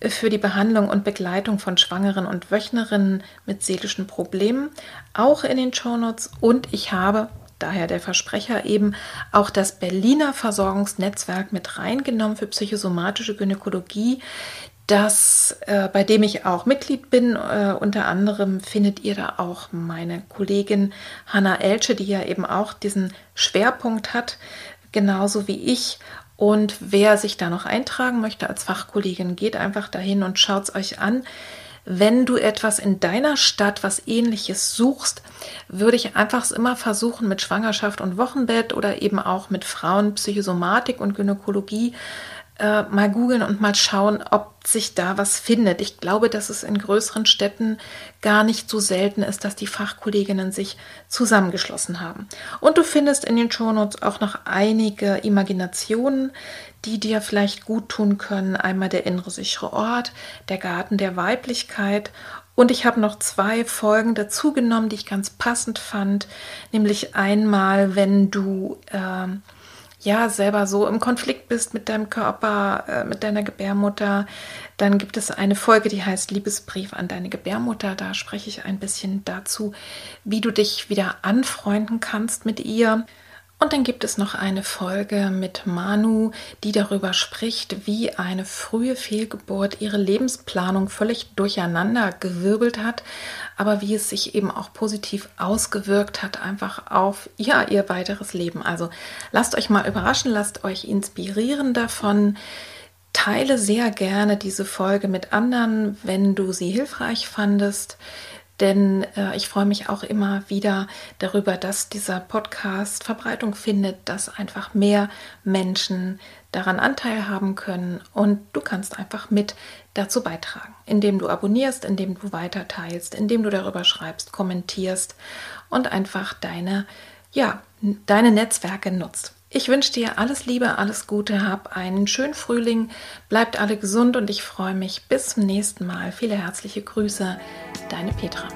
für die Behandlung und Begleitung von Schwangeren und Wöchnerinnen mit seelischen Problemen auch in den Shownotes und ich habe daher der Versprecher eben auch das Berliner Versorgungsnetzwerk mit reingenommen für psychosomatische Gynäkologie, das, äh, bei dem ich auch Mitglied bin. Äh, unter anderem findet ihr da auch meine Kollegin Hanna Elche, die ja eben auch diesen Schwerpunkt hat, genauso wie ich. Und wer sich da noch eintragen möchte als Fachkollegin, geht einfach dahin und schaut es euch an. Wenn du etwas in deiner Stadt, was ähnliches suchst, würde ich einfach immer versuchen, mit Schwangerschaft und Wochenbett oder eben auch mit Frauen, Psychosomatik und Gynäkologie äh, mal googeln und mal schauen, ob sich da was findet. Ich glaube, dass es in größeren Städten gar nicht so selten ist, dass die Fachkolleginnen sich zusammengeschlossen haben. Und du findest in den Shownotes auch noch einige Imaginationen, die dir vielleicht gut tun können. Einmal der innere sichere Ort, der Garten der Weiblichkeit und ich habe noch zwei Folgen dazu genommen, die ich ganz passend fand. Nämlich einmal, wenn du äh, ja selber so im Konflikt bist mit deinem Körper, äh, mit deiner Gebärmutter, dann gibt es eine Folge, die heißt Liebesbrief an deine Gebärmutter. Da spreche ich ein bisschen dazu, wie du dich wieder anfreunden kannst mit ihr. Und dann gibt es noch eine Folge mit Manu, die darüber spricht, wie eine frühe Fehlgeburt ihre Lebensplanung völlig durcheinander gewirbelt hat, aber wie es sich eben auch positiv ausgewirkt hat, einfach auf ja, ihr weiteres Leben. Also lasst euch mal überraschen, lasst euch inspirieren davon. Teile sehr gerne diese Folge mit anderen, wenn du sie hilfreich fandest denn äh, ich freue mich auch immer wieder darüber, dass dieser Podcast Verbreitung findet, dass einfach mehr Menschen daran Anteil haben können und du kannst einfach mit dazu beitragen, indem du abonnierst, indem du weiter teilst, indem du darüber schreibst, kommentierst und einfach deine ja, deine Netzwerke nutzt. Ich wünsche dir alles Liebe, alles Gute, hab einen schönen Frühling, bleibt alle gesund und ich freue mich bis zum nächsten Mal. Viele herzliche Grüße, deine Petra.